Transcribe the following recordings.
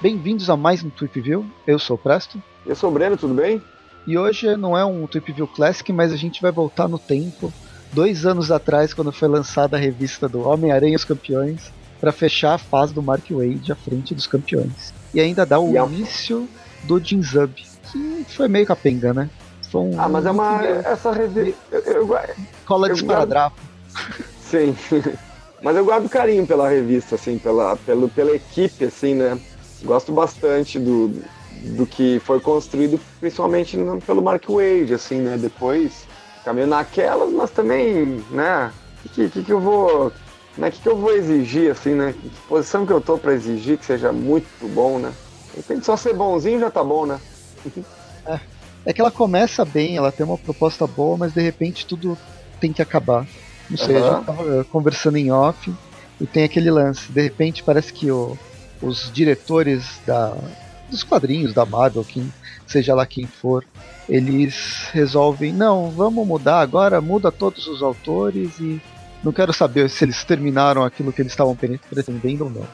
Bem-vindos a mais um Tweep View. Eu sou o Presto. Eu sou o Breno, tudo bem? E hoje não é um Tweep View Classic, mas a gente vai voltar no tempo, dois anos atrás, quando foi lançada a revista do Homem-Aranha e os Campeões, para fechar a fase do Mark Wade à frente dos campeões. E ainda dá o E a- início do Jin Zub, que foi meio capenga, né? Um Ah, mas é uma. Essa revista. Cola de esparadrapo. sim. mas eu guardo carinho pela revista, assim, pela, pelo, pela equipe, assim, né? Gosto bastante do, do que foi construído, principalmente pelo Mark Wade, assim, né? Depois, meio naquelas, mas também, né? O que, que, que eu vou. Né, que, que eu vou exigir, assim, né? Que posição que eu tô pra exigir que seja muito bom, né? De repente só ser bonzinho já tá bom, né? É que ela começa bem, ela tem uma proposta boa, mas de repente tudo tem que acabar. Não sei, a Aham. gente tava conversando em off e tem aquele lance. De repente parece que o- os diretores da, dos quadrinhos da Marvel, quem, seja lá quem for, eles resolvem, não, vamos mudar agora, muda todos os autores e não quero saber se eles terminaram aquilo que eles estavam pre- pretendendo ou não.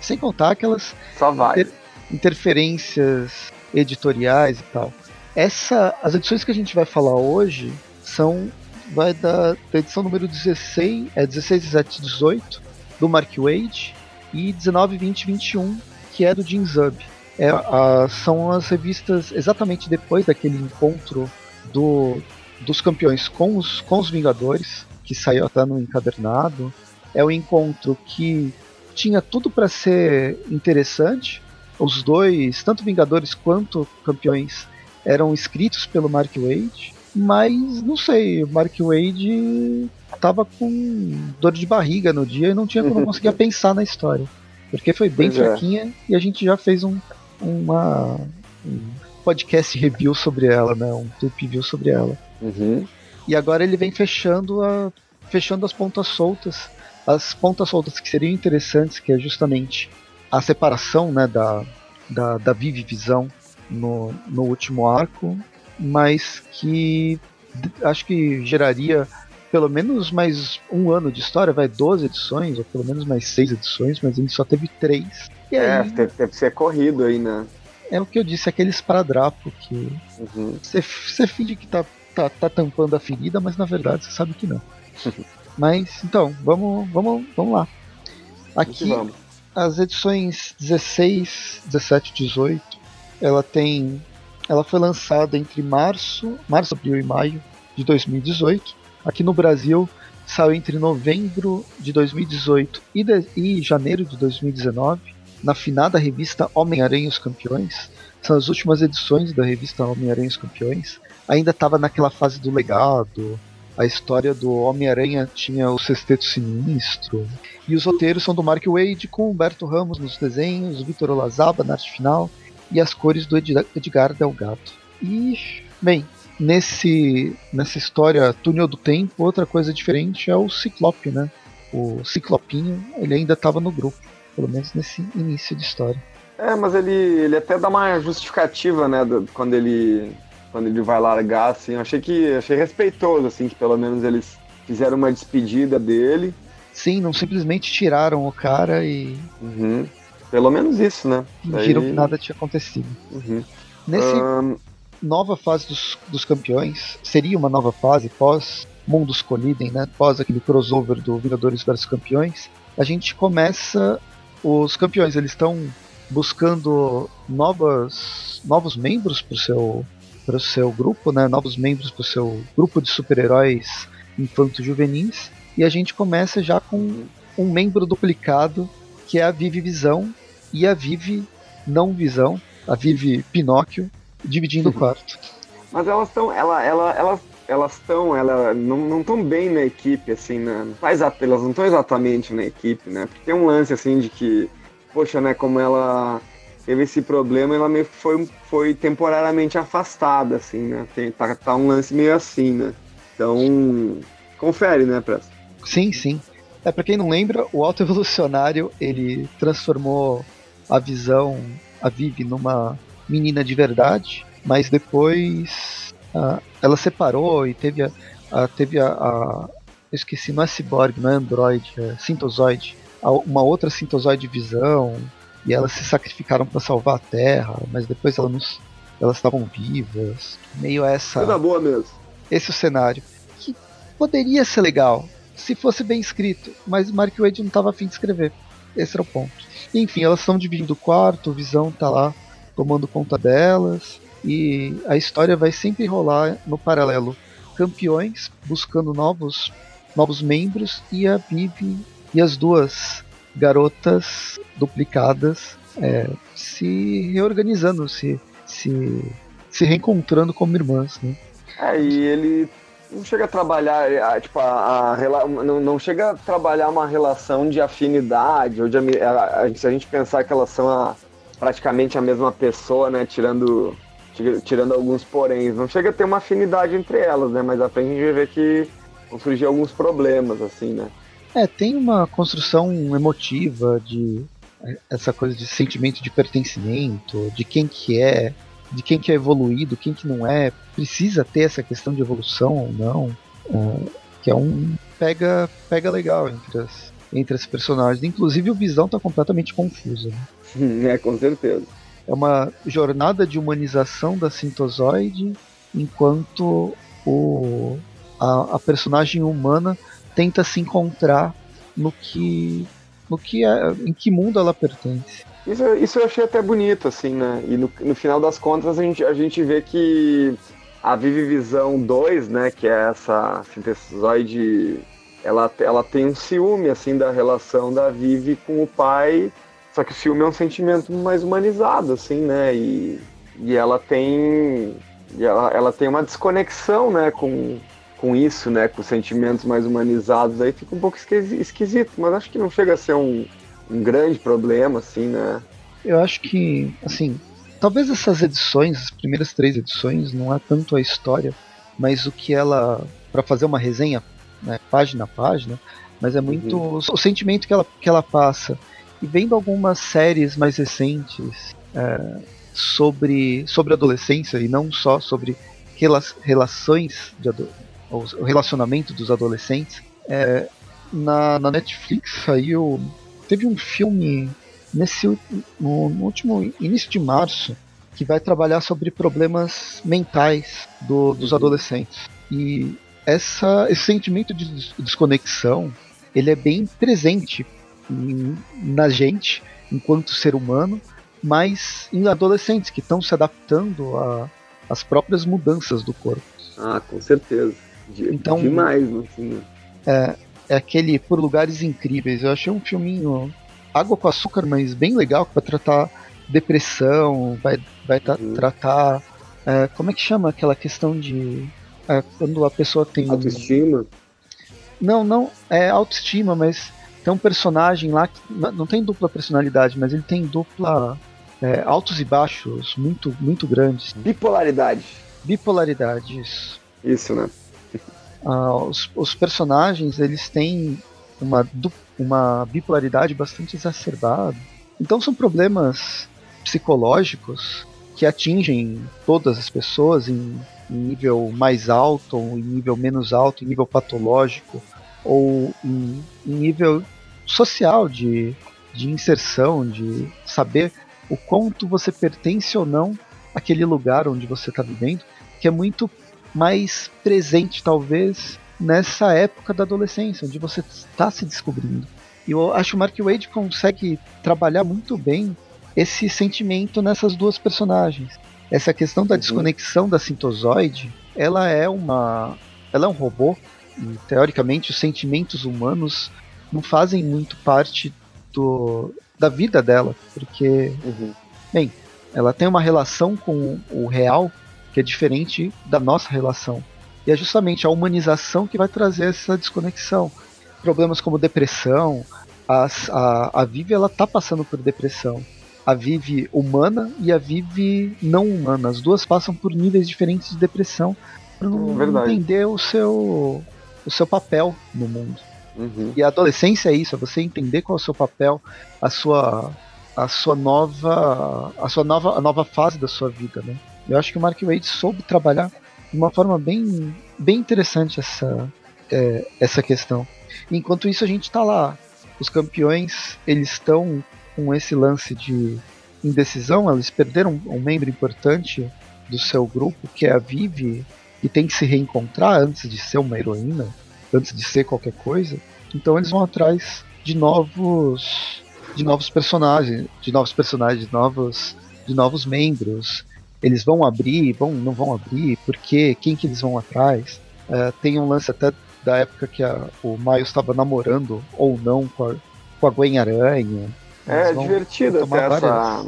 Sem contar aquelas Só vai. Inter- interferências editoriais e tal. Essa, as edições que a gente vai falar hoje são vai da, da edição número 16, é 16, 17, 18 do Mark Wade e 19, 20, 21 que é do Jim Zub. É, a- são as revistas exatamente depois daquele encontro do, dos campeões com os, com os Vingadores, que saiu até no encadernado. É o encontro que tinha tudo para ser interessante. Os dois, tanto Vingadores quanto Campeões, eram escritos pelo Mark Wade, mas não sei, o Mark Wade tava com dor de barriga no dia e não tinha como conseguia pensar na história. Porque foi bem Pois é. fraquinha e a gente já fez um, uma, um podcast review sobre ela, né? Um review sobre ela. Uhum. E agora ele vem fechando, a, fechando as pontas soltas. As pontas soltas que seriam interessantes, que é justamente a separação né, da, da, da Vivi Visão no, no último arco, mas que acho que geraria pelo menos mais um ano de história, vai 12 edições, ou pelo menos mais seis edições, mas ele só teve três. E É, aí, deve, deve ser corrido aí, né? é o que eu disse, aquele esparadrapo que Uhum. você, você finge que tá, tá, tá tampando a ferida, mas na verdade você sabe que não. mas então, vamos, vamos, vamos lá. Aqui, Vamos. As edições 16, 17 e 18, ela tem. Ela foi lançada entre março, março, abril e maio de 2018. Aqui no Brasil saiu entre novembro de 2018 e, de- e janeiro de 2019, na finada revista Homem-Aranha os Campeões. São as últimas edições da revista Homem-Aranha os Campeões. Ainda estava naquela fase do legado. A história do Homem-Aranha tinha o Sexteto Sinistro. E os roteiros são do Mark Wade, com Humberto Ramos nos desenhos, Vitor Olazaba na arte final e as cores do Ed- Edgar Delgado. E, bem, nesse, nessa história Túnel do Tempo, outra coisa diferente é o Ciclope, né? O Ciclopinho, ele ainda estava no grupo, pelo menos nesse início de história. É, mas ele, ele até dá uma justificativa, né, do- quando ele quando ele vai largar, assim, eu achei que achei respeitoso, assim, que pelo menos eles fizeram uma despedida dele. Sim, não simplesmente tiraram o cara e Uhum. Pelo menos isso, né? fingiram Daí- que nada tinha acontecido. Uhum. Nesse Ahn, nova fase dos, dos campeões, seria uma nova fase pós Mundos Colidem, né? Pós aquele crossover do Vingadores vs Campeões, a gente começa os campeões, eles estão buscando novas, novos membros para o seu, pro seu grupo, né? Novos membros para o seu grupo de super-heróis infanto-juvenis. E a gente começa já com um membro duplicado, que é a Vivi Visão e a Vivi Não Visão, a Vivi Pinóquio, dividindo o quarto. mas elas estão, ela, ela, elas, elas estão, ela não estão bem na equipe, assim, né? Não faz a- elas não estão exatamente na equipe, né? Porque tem um lance assim de que, poxa, né? Como ela teve esse problema, ela meio foi, foi temporariamente afastada, assim, né? Tem, tá, tá um lance meio assim, né? Então, confere, né, Pressa? Sim, sim. É para quem não lembra, o Alto Evolucionário ele transformou a visão, a Vivi, numa menina de verdade, mas depois ela separou e teve a, a teve a, a, eu esqueci, não é Cyborg, não é Android, é Sintozoid, uma outra Sintozoid visão e elas se sacrificaram para salvar a Terra, mas depois elas elas estavam vivas, meio essa. Coisa boa mesmo. Esse é o cenário que poderia ser legal se fosse bem escrito, mas Mark Wade não estava afim de escrever. Esse era o ponto. Enfim, elas estão dividindo o quarto, o Visão tá lá tomando conta delas, e a história vai sempre rolar no paralelo. Campeões buscando novos, novos membros e a Vivi e as duas garotas duplicadas é, se reorganizando, se, se, se reencontrando como irmãs. Né? É, e ele não chega a trabalhar, é, tipo, a, a, não, não chega a trabalhar uma relação de afinidade, ou de, a, a, se a gente pensar que elas são a, praticamente a mesma pessoa, né, tirando, tirando alguns poréns, não chega a ter uma afinidade entre elas, né, mas à frente a gente ver que vão surgir alguns problemas, assim, né. É, tem uma construção emotiva de essa coisa de sentimento de pertencimento, de quem que é, de quem que é evoluído, quem que não é, precisa ter essa questão de evolução ou não, é, que é um pega pega legal entre as entre as personagens. Inclusive o Visão está completamente confuso. Né? É, com certeza. É uma jornada de humanização da Sintozoide, enquanto o, a, a personagem humana tenta se encontrar no que no que é, em que mundo ela pertence. Isso, isso eu achei até bonito, assim, né? E no, no final das contas a gente, a gente vê que a Vive Visão 2, né, que é essa sintesoide, ela, ela tem um ciúme, assim, da relação da Vive com o pai, só que o ciúme é um sentimento mais humanizado, assim, né? E, e ela tem e ela, ela tem uma desconexão, né, com, com isso, né, com sentimentos mais humanizados, aí fica um pouco esquisito, mas acho que não chega a ser um, um grande problema, assim, né. Eu acho que, assim, talvez essas edições, as primeiras três edições, não é tanto a história, mas o que ela, para fazer uma resenha, né, página a página, mas é muito uhum. o, o, sentimento que ela, que ela passa. E vendo algumas séries mais recentes é, sobre, sobre adolescência, e não só sobre rela relações de adolescência, o relacionamento dos adolescentes. É, na, na Netflix saiu. Teve um filme nesse no, no, último início de março que vai trabalhar sobre problemas mentais do, dos adolescentes. E essa, esse sentimento de desconexão ele é bem presente em, na gente enquanto ser humano, mas em adolescentes que estão se adaptando às próprias mudanças do corpo. Ah, com certeza. De, então, demais, assim. É, é aquele Por Lugares Incríveis. Eu achei um filminho água com açúcar, mas bem legal, para tratar depressão, vai, vai uhum. tratar. É, como é que chama aquela questão de. É, quando a pessoa tem. Autoestima? Não, não. É autoestima, mas tem um personagem lá que não tem dupla personalidade, mas ele tem dupla. É, altos e baixos muito, muito grandes. Bipolaridade. Bipolaridade, isso. Isso, né? Uh, os, os, personagens eles têm uma, uma bipolaridade bastante exacerbada. Então são problemas psicológicos que atingem todas as pessoas em, em nível mais alto, ou em nível menos alto, em nível patológico, ou em, em nível social de, de inserção, de saber o quanto você pertence ou não àquele lugar onde você está vivendo, que é muito mais presente, talvez, nessa época da adolescência, onde você está se descobrindo. E eu acho que o Mark Wade consegue trabalhar muito bem esse sentimento nessas duas personagens. Essa questão da uhum. desconexão da sintozoide, ela é uma, ela é um robô e teoricamente os sentimentos humanos não fazem muito parte do, da vida dela, porque, uhum. bem, ela tem uma relação com o real que é diferente da nossa relação. E é justamente a humanização que vai trazer essa desconexão. Problemas como depressão, a, a, a Vivi ela tá passando por depressão. A Vivi humana e a Vivi não humana. As duas passam por níveis diferentes de depressão para não é entender o seu, o seu papel no mundo. Uhum. E a adolescência é isso, é você entender qual é o seu papel, a sua a sua nova a sua nova a nova fase da sua vida, né? Eu acho que o Mark Wade soube trabalhar de uma forma bem, bem interessante essa, é, essa questão. Enquanto isso, a gente está lá. Os campeões eles estão com esse lance de indecisão, eles perderam um membro importante do seu grupo, que é a Vivi, e tem que se reencontrar antes de ser uma heroína, antes de ser qualquer coisa. Então eles vão atrás de novos de novos personagens, de novos personagens, de novos de novos membros. Eles vão abrir, vão não vão abrir, porque quem que eles vão atrás? Uh, tem um lance até da época que a, o Miles estava namorando ou não com a, com a Gwen Aranha. É divertido até várias... essa,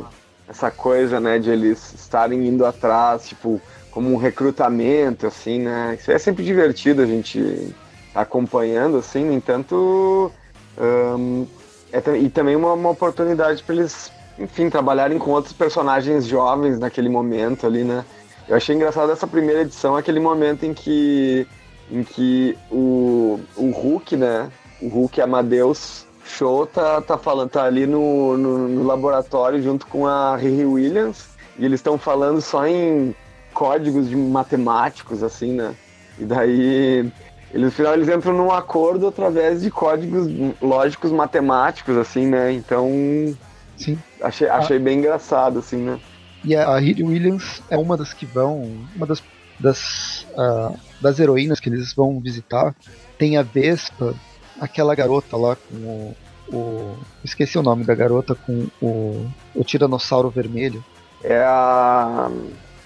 essa coisa, né, de eles estarem indo atrás, tipo, como um recrutamento, assim, né? Isso é sempre divertido a gente acompanhando, assim, no entanto. Um, é, e também uma, uma oportunidade para eles, enfim, trabalharem com outros personagens jovens naquele momento ali, né? Eu achei engraçado essa primeira edição, aquele momento em que, em que o, o Hulk, né? O Hulk Amadeus Show tá, tá falando, tá ali no, no, no laboratório junto com a Riri Williams e eles estão falando só em códigos de matemáticos, assim, né? E daí eles, no final eles entram num acordo através de códigos lógicos matemáticos, assim, né? Então. Sim. Achei, achei ah. bem engraçado, assim, né? E a Riri Williams é uma das que vão. Uma das, das, uh, das heroínas que eles vão visitar. Tem a Vespa, aquela garota lá com o, o. Esqueci o nome da garota com o, o Tiranossauro Vermelho. É a.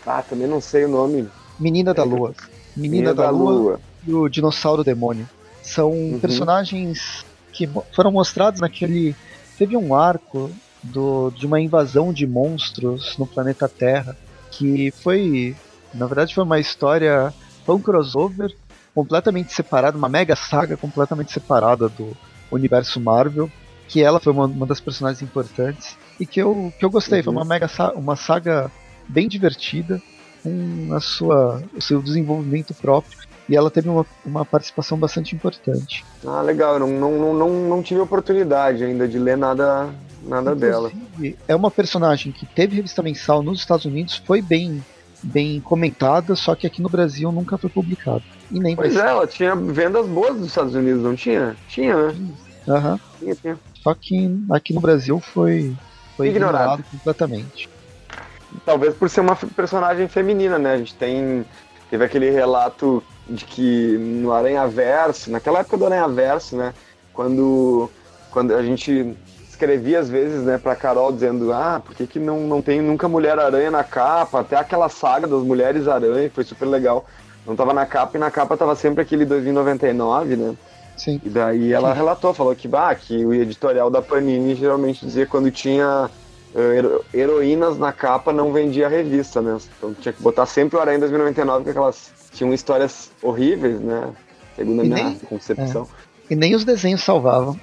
Ah, também não sei o nome. Menina da Lua. Menina, Menina da, da Lua, Lua, e o Dinossauro Demônio. São uhum. personagens que foram mostrados naquele. Teve um arco do, de uma invasão de monstros no planeta Terra que foi. Na verdade, foi uma história. Foi um crossover completamente separado, uma mega saga completamente separada do universo Marvel. Que ela foi uma, uma das personagens importantes e que eu, que eu gostei. Uhum. Foi uma mega uma saga bem divertida, com a sua, o seu desenvolvimento próprio. E ela teve uma, uma participação bastante importante. Ah, legal. não, não, não, não tive oportunidade ainda de ler nada, nada dela. É uma personagem que teve revista mensal nos Estados Unidos, foi bem, bem comentada, só que aqui no Brasil nunca foi publicado. E nem pois é, ela tinha vendas boas nos Estados Unidos, não tinha? Tinha, né? Aham. Uhum. Tinha, tinha. Só que aqui no Brasil foi, foi ignorado. ignorado completamente talvez por ser uma personagem feminina, né? A gente tem. Teve aquele relato de que no Aranha Verso, naquela época do Aranha Verso, né? Quando, quando a gente escrevia às vezes, né, pra Carol dizendo, ah, por que, que não, não tem nunca Mulher Aranha na capa? Até aquela saga das Mulheres Aranha, foi super legal. Não tava na capa e na capa tava sempre aquele 2099, né? Sim. E daí ela relatou, falou que, bah, que o editorial da Panini geralmente dizia quando tinha heroínas na capa não vendia a revista, né? Então tinha que botar sempre o Aranha 2099, porque aquelas tinham histórias horríveis, né? Segundo a minha nem, concepção. É. E nem os desenhos salvavam.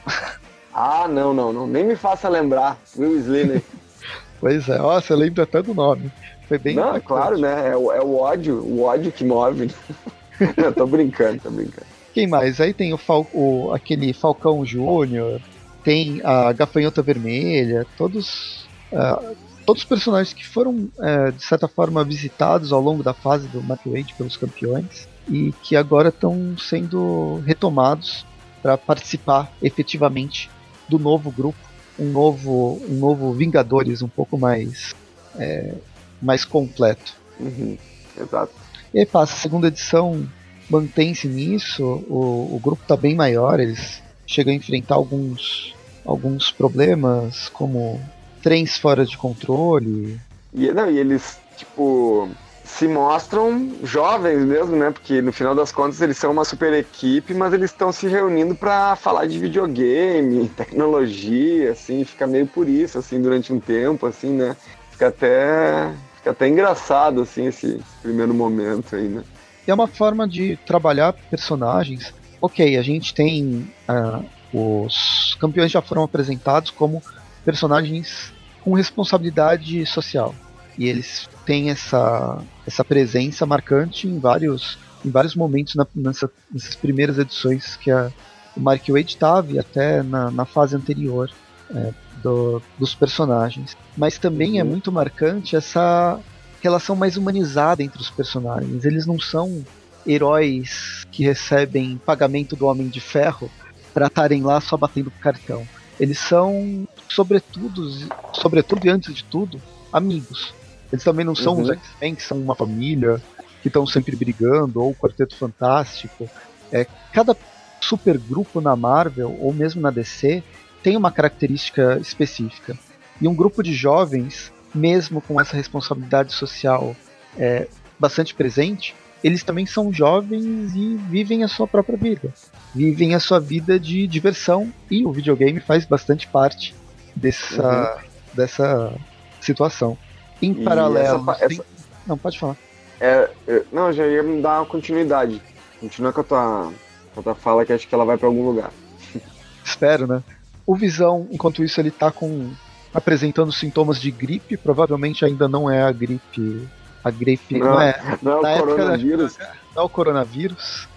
Ah, não, não, não. Nem me faça lembrar. Will Sliney. pois é, ó, você lembra até do nome. Foi bem. Não, claro, né? É o, é o ódio, o ódio que move. não, tô brincando, tô brincando. Quem mais? Aí tem o, Fal o aquele Falcão Júnior, tem a Gafanhota Vermelha, todos Uh, todos os personagens que foram, uh, de certa forma, visitados ao longo da fase do Mark Wade pelos campeões e que agora estão sendo retomados para participar efetivamente do novo grupo, um novo, um novo Vingadores um pouco mais, é, mais completo. Uhum, exato. E aí passa, a segunda edição mantém-se nisso, o, o grupo está bem maior, eles chegam a enfrentar alguns, alguns problemas, como trens fora de controle. E, não, e eles, tipo, se mostram jovens mesmo, né? Porque no final das contas eles são uma super equipe, mas eles estão se reunindo para falar de videogame, tecnologia, assim, fica meio por isso, assim, durante um tempo, assim, né? Fica até, fica até engraçado, assim, esse, primeiro momento aí, né? E é uma forma de trabalhar personagens. Ok, a gente tem. Uh, os campeões já foram apresentados como personagens com responsabilidade social. E eles têm essa, essa presença marcante em vários, em vários momentos na, nessa, nessas primeiras edições que a, o Mark Wade estava e até na, na fase anterior é, do, dos personagens. Mas também é uhum. muito marcante essa, relação mais humanizada entre os personagens. Eles não são heróis que recebem pagamento do Homem de Ferro para estarem lá só batendo cartão. Eles são, sobretudo, sobretudo e antes de tudo, amigos. Eles também não são uhum. os X-Men, que são uma família, que estão sempre brigando, ou o Quarteto Fantástico. É, cada supergrupo na Marvel, ou mesmo na DC, tem uma característica específica. E um grupo de jovens, mesmo com essa responsabilidade social é, bastante presente, eles também são jovens e vivem a sua própria vida. Vivem a sua vida de diversão e o videogame faz bastante parte dessa, uhum. dessa situação. Em e paralelo. Essa, tem... essa... Não, pode falar. É, é, não, já ia me dar uma continuidade. Continua com a tua, com a tua fala que acho que ela vai para algum lugar. Espero, né? O Visão, enquanto isso, ele tá com apresentando sintomas de gripe, provavelmente ainda não é a gripe. A gripe não, não é. Não é o coronavírus. Não é o coronavírus,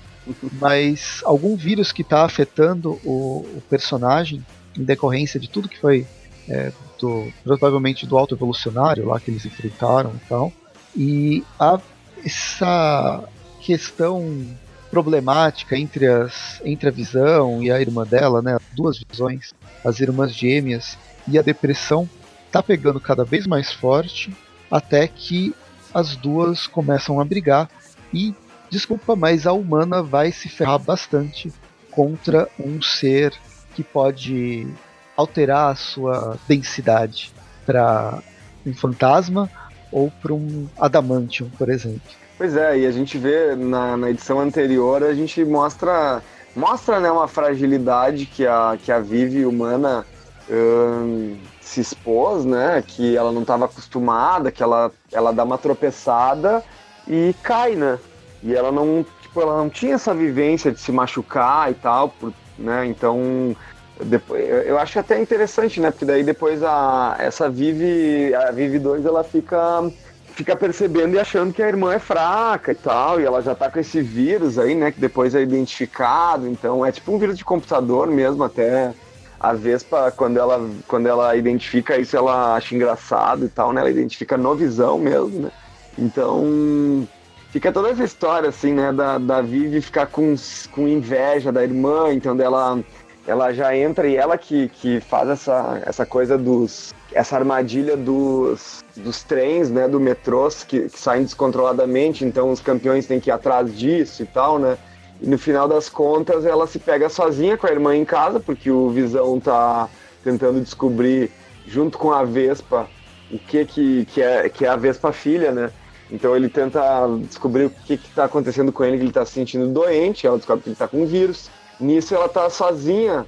mas algum vírus que está afetando o, o, personagem em decorrência de tudo que foi é, do, provavelmente do alto evolucionário lá que eles enfrentaram e tal. E a, essa questão problemática entre, as, entre a visão e a irmã dela, né, duas visões, as irmãs gêmeas, e a depressão tá pegando cada vez mais forte até que as duas começam a brigar e desculpa, mas a humana vai se ferrar bastante contra um ser que pode alterar a sua densidade para um fantasma ou para um adamantium, por exemplo. Pois é, e a gente vê na, na edição anterior, a gente mostra mostra né, uma fragilidade que a, que a Vivi humana hum, se expôs, né? Que ela não estava acostumada, que ela, ela dá uma tropeçada e cai, né? E ela não, tipo, ela não tinha essa vivência de se machucar e tal, por, né? Então, depois, eu acho até interessante, né? Porque daí depois a, essa Vive, a Vive 2, ela fica fica percebendo e achando que a irmã é fraca e tal, e ela já tá com esse vírus aí, né, que depois é identificado, então é tipo um vírus de computador mesmo, até a Vespa, quando ela, quando ela identifica isso, ela acha engraçado e tal, né, ela identifica no visão mesmo, né, então fica toda essa história, assim, né, da, da Vivi ficar com, com inveja da irmã, então dela ela já entra e ela que, que faz essa, essa coisa dos essa armadilha dos, dos trens, né, do metrôs que, que saem descontroladamente, então os campeões têm que ir atrás disso e tal, né? E no final das contas ela se pega sozinha com a irmã em casa, porque o Visão tá tentando descobrir junto com a Vespa o que que, que, é, que é a Vespa filha, né? Então ele tenta descobrir o que está acontecendo com ele, que ele está se sentindo doente, ela descobre que ele está com vírus. Nisso ela tá sozinha,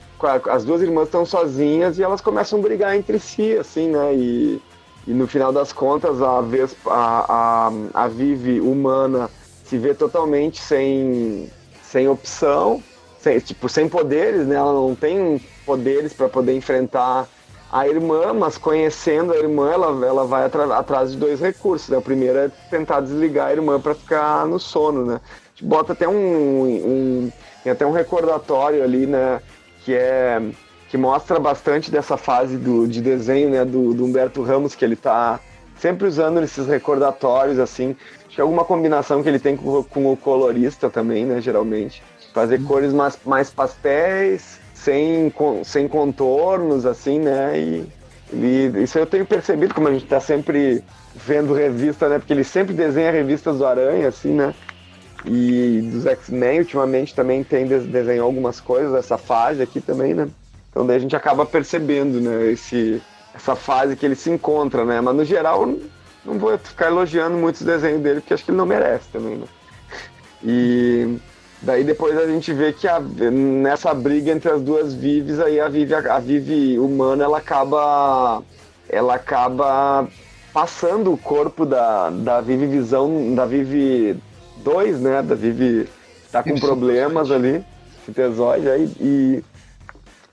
as duas irmãs estão sozinhas e elas começam a brigar entre si, assim, né? E, e no final das contas a, Vespa, a, a, a Vivi humana se vê totalmente sem, sem opção, sem, tipo, sem poderes, né? Ela não tem poderes para poder enfrentar a irmã, mas conhecendo a irmã, ela, ela vai atrás de dois recursos. Né? O primeiro é tentar desligar a irmã para ficar no sono, né? Bota até um, um até um recordatório ali, né? Que é que mostra bastante dessa fase do, de desenho, né? Do, do Humberto Ramos, que ele tá sempre usando esses recordatórios, assim. Acho que é alguma combinação que ele tem com, com o colorista também, né? Geralmente. Fazer cores mais, mais pastéis, sem, sem contornos, assim, né? E, e isso eu tenho percebido, como a gente tá sempre vendo revista, né? Porque ele sempre desenha revistas do Aranha, assim, né? E dos X-Men, ultimamente, também tem desenhou algumas coisas, essa fase aqui também, né? Então daí a gente acaba percebendo, né, esse, essa fase que ele se encontra, né? Mas no geral, não vou ficar elogiando muitos desenhos dele, porque acho que ele não merece também, né? E daí depois a gente vê que a, nessa briga entre as duas Vives, aí a Vive, a Vive humana, ela acaba ela acaba passando o corpo da, da Vive Visão, da Vive 2, né? Da Vivi tá com problemas ali, fitesóide aí, e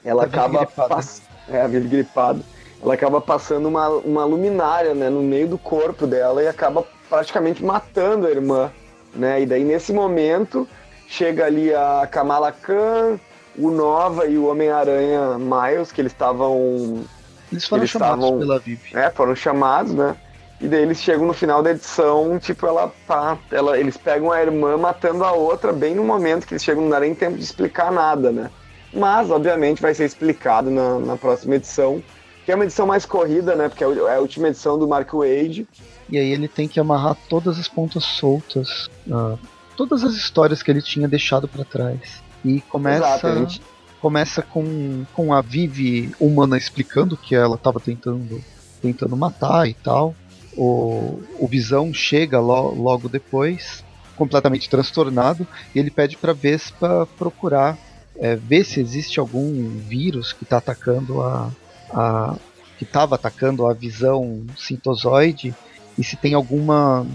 ela a acaba passando. É, a Vivi gripada. Ela acaba passando uma, uma luminária, né, no meio do corpo dela e acaba praticamente matando a irmã, né? E daí nesse momento chega ali a Kamala Khan, o Nova e o Homem-Aranha Miles, que eles estavam eles foram eles chamados estavam, pela Vivi. É, foram chamados, né? E daí eles chegam no final da edição, tipo, ela tá. Ela, eles pegam a irmã matando a outra bem no momento que eles chegam, não dá nem tempo de explicar nada, né? Mas, obviamente, vai ser explicado na, na próxima edição, que é uma edição mais corrida, né? Porque é, é a última edição do Mark Wade. E aí ele tem que amarrar todas as pontas soltas, uh, todas as histórias que ele tinha deixado para trás. E começa. Exato, começa com, com a Vivi humana explicando que ela estava tentando tentando matar e tal. O, o Visão chega lo, logo depois, completamente transtornado, e ele pede para Vespa procurar é, ver se existe algum vírus que está atacando a, a que estava atacando a visão sintozoide e se tem alguma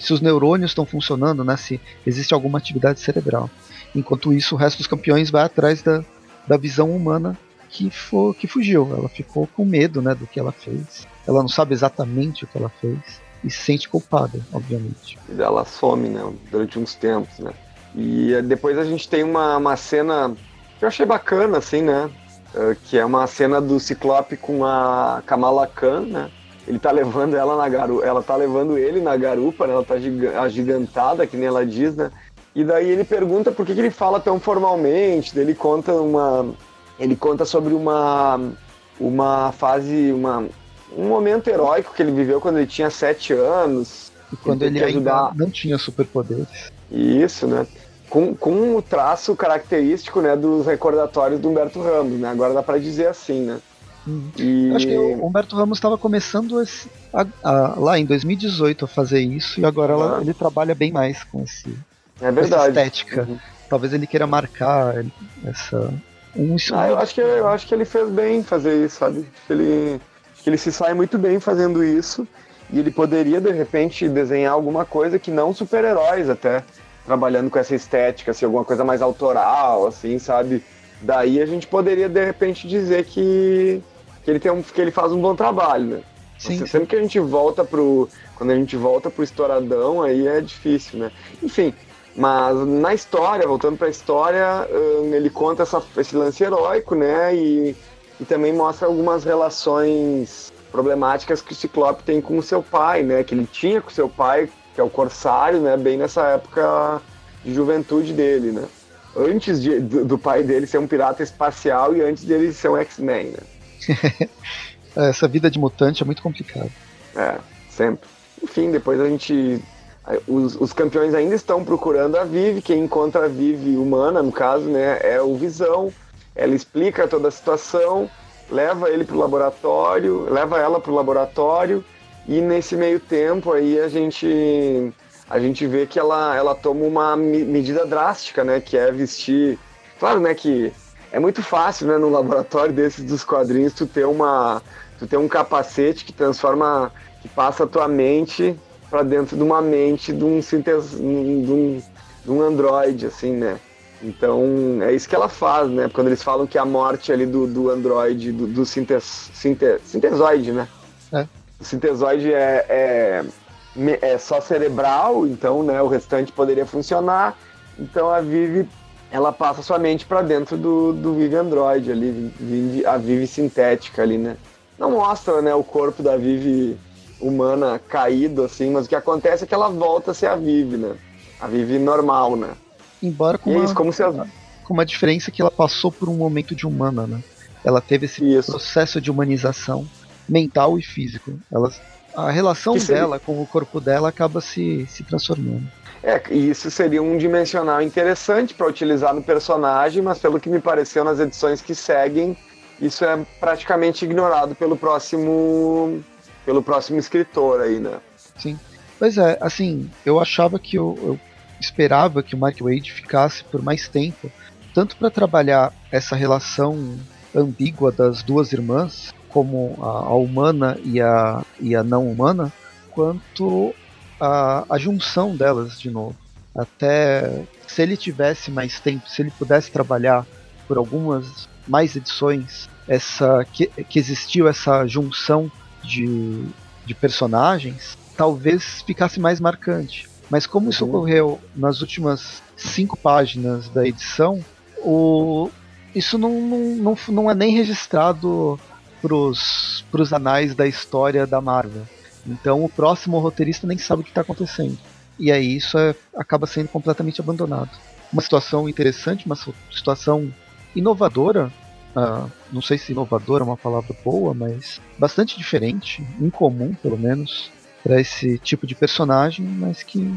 se os neurônios estão funcionando, né, se existe alguma atividade cerebral. Enquanto isso, o resto dos campeões vai atrás da, da visão humana que, for, que fugiu. Ela ficou com medo né, do que ela fez. Ela não sabe exatamente o que ela fez e se sente culpada, obviamente. Ela some, né, durante uns tempos, né. E eh, depois a gente tem uma, uma cena que eu achei bacana, assim, né, uh, que é uma cena do Ciclope com a Kamala Khan, né, ele tá levando ela na garupa, ela tá levando ele na garupa, né, ela tá agigantada, que nem ela diz, né, e daí ele pergunta por que, que ele fala tão formalmente, daí ele conta uma, ele conta sobre uma, uma fase, uma, um momento heróico que ele viveu quando ele tinha sete anos. E quando ele, ele ajudar... não tinha superpoderes. Isso, né? Com, com o traço característico né, dos recordatórios do Humberto Ramos, né? Agora dá para dizer assim, né? E... Acho que o Humberto Ramos estava começando esse, a, a, lá em 2018 a fazer isso e agora ela, ele trabalha bem mais com esse é verdade. estética. Uhum. Talvez ele queira marcar essa um ah, eu acho que eu acho que ele fez bem fazer isso, sabe? Ele que ele se sai muito bem fazendo isso e ele poderia de repente desenhar alguma coisa que não super-heróis até trabalhando com essa estética, assim, alguma coisa mais autoral, assim, sabe? Daí a gente poderia de repente dizer que, que ele tem um, que ele faz um bom trabalho, né? Sim. Sempre que a gente volta pro quando a gente volta pro estouradão, aí é difícil, né? Enfim, mas na história, voltando para a história, ele conta essa, esse lance heróico, né? E e também mostra algumas relações problemáticas que o Ciclope tem com o seu pai, né? Que ele tinha com o seu pai, que é o Corsário, né? Bem nessa época de juventude dele, né? Antes de, do, do, pai dele ser um pirata espacial e antes dele ser um X-Men, né? Essa vida de mutante é muito complicada. É, sempre. Enfim, depois a gente. Os, os campeões ainda estão procurando a Vivi, quem encontra a Vivi humana, no caso, né? É o Visão ela explica toda a situação, leva ele para o laboratório, leva ela para o laboratório e nesse meio tempo aí a gente a gente vê que ela, ela toma uma medida drástica, né, que é vestir, claro, né, que é muito fácil, né, no laboratório desses dos quadrinhos tu ter uma tu ter um capacete que transforma que passa a tua mente para dentro de uma mente de um, sintes, de um, de um androide, assim, né? Então, é isso que ela faz, né? Quando eles falam que a morte ali do, do androide, do, do sintes, sinte, sintesoide, né? É. O sintesoide é, é, é, só cerebral, então né, o restante poderia funcionar. Então a Vivi, ela passa sua mente para dentro do, do Vivi Android ali, a Vivi sintética ali, né? Não mostra né, o corpo da Vivi humana caído, assim, mas o que acontece é que ela volta a ser a Vivi, né? A Vivi normal, né? Embora com, uma, isso, como se com uma diferença que ela passou por um momento de humana, né? Ela teve esse isso. processo de humanização mental e físico. Ela, a relação dela com o corpo dela acaba se, se transformando. É, isso seria um dimensional interessante para utilizar no personagem, mas pelo que me pareceu nas edições que seguem, isso é praticamente ignorado pelo próximo pelo próximo escritor aí, né? Sim. Pois é, assim, eu achava que eu, eu esperava que o Mark Wade ficasse por mais tempo, tanto para trabalhar essa relação ambígua das duas irmãs, como a, a, humana e a, e a não humana, quanto a, a junção delas de novo. Até se ele tivesse mais tempo, se ele pudesse trabalhar por algumas mais edições, essa que, que existiu essa junção de, de personagens, talvez ficasse mais marcante. Mas como isso uhum. ocorreu nas últimas cinco páginas da edição, o, isso não, não, não, não é nem registrado pros, pros anais da história da Marvel. Então o próximo roteirista nem sabe o que está acontecendo. E aí isso é, acaba sendo completamente abandonado. Uma situação interessante, uma situação inovadora, uh, não sei se inovadora é uma palavra boa, mas bastante diferente, incomum pelo menos, para esse tipo de personagem, mas que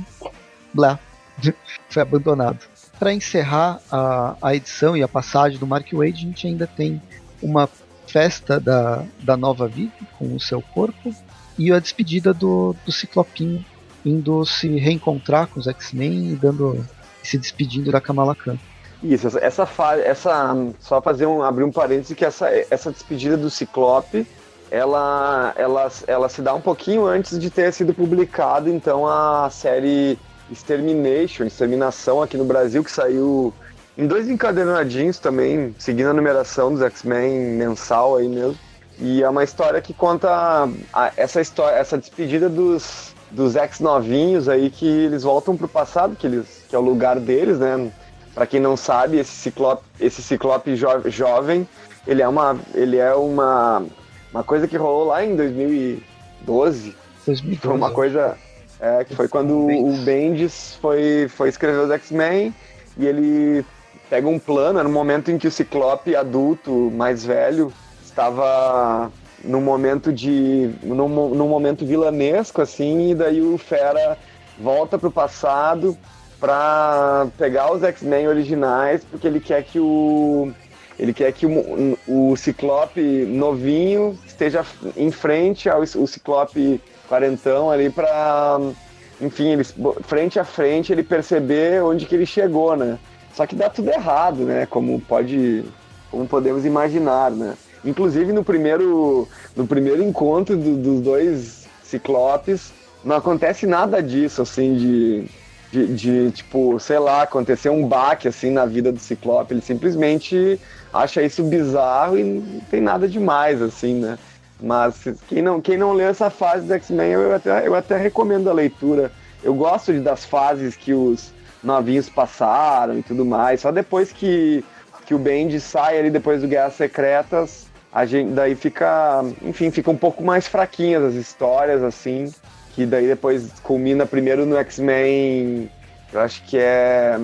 blá, foi abandonado. Para encerrar a, a edição e a passagem do Mark Wade, a gente ainda tem uma festa da, da nova Vivi com o seu corpo e a despedida do, do Ciclopinho indo se reencontrar com os X-Men e dando se despedindo da Kamala Khan. Isso, essa, essa, essa só fazer um abrir um parêntese que essa, essa despedida do Ciclope, ela, ela, ela se dá um pouquinho antes de ter sido publicado então a série Extermination, Exterminação aqui no Brasil que saiu em dois encadernadinhos também, seguindo a numeração dos X-Men mensal aí mesmo. E é uma história que conta a, essa história, essa despedida dos, dos ex novinhos aí que eles voltam pro passado, que eles que é o lugar deles, né? Para quem não sabe, esse ciclope, esse ciclope jo, jovem, ele é uma ele é uma uma coisa que rolou lá em 2012. 2012. Foi uma coisa é, que foi quando o Bendis foi foi escrever os X-Men e ele pega um plano, era no momento em que o Ciclope adulto, mais velho, estava num momento de. num, num momento vilanesco, assim, e daí o Fera volta pro passado para pegar os X-Men originais, porque ele quer que o. Ele quer que o, o Ciclope novinho esteja em frente ao o Ciclope quarentão ali para enfim, eles frente a frente ele perceber onde que ele chegou, né? Só que dá tudo errado, né? Como pode, como podemos imaginar, né? Inclusive no primeiro, no primeiro encontro do, dos dois ciclopes, não acontece nada disso, assim, de, de, de, tipo, sei lá, acontecer um baque, assim, na vida do ciclope. Ele simplesmente acha isso bizarro e não tem nada demais, assim, né? Mas quem não, quem não lê essa fase do X-Men, eu até, eu até recomendo a leitura. Eu gosto de, das fases que os, novinhos passaram e tudo mais. Só depois que, que o Bend sai ali depois do Guerras Secretas, a gente daí fica, enfim, fica um pouco mais fraquinhas as histórias assim, que daí depois culmina primeiro no X-Men, eu acho que é,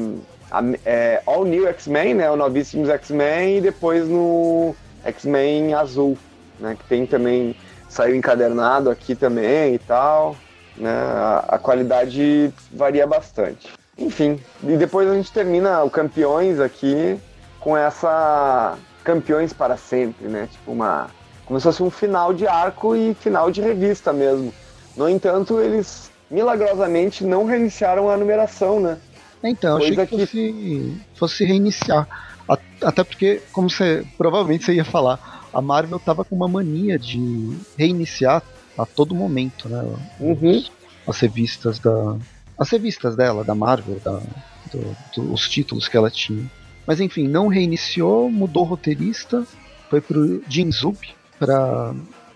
é All New X-Men, né, o novíssimos X-Men e depois no X-Men Azul, né, que tem também saiu encadernado aqui também e tal, né? A, a qualidade varia bastante. Enfim, e depois a gente termina o Campeões aqui com essa Campeões para sempre, né? Tipo uma como se fosse um final de arco e final de revista mesmo. No entanto, eles milagrosamente não reiniciaram a numeração, né? Então, Coisa achei que, que fosse, fosse reiniciar. Até porque, como você provavelmente você ia falar, a Marvel tava com uma mania de reiniciar a todo momento, né? Uhum. As revistas da, as revistas dela, da Marvel, da, do, do, os títulos que ela tinha. Mas enfim, não reiniciou, mudou o roteirista, foi pro Jin Zub para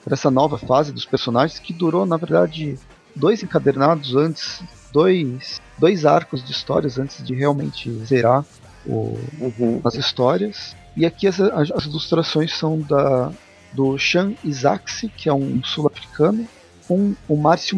essa nova fase dos personagens que durou, na verdade, dois encadernados antes, dois, dois arcos de histórias antes de realmente zerar o, uhum. as histórias. E aqui as, as, ilustrações são da, do Sean Isaacse, que é um sul-africano, com o Márcio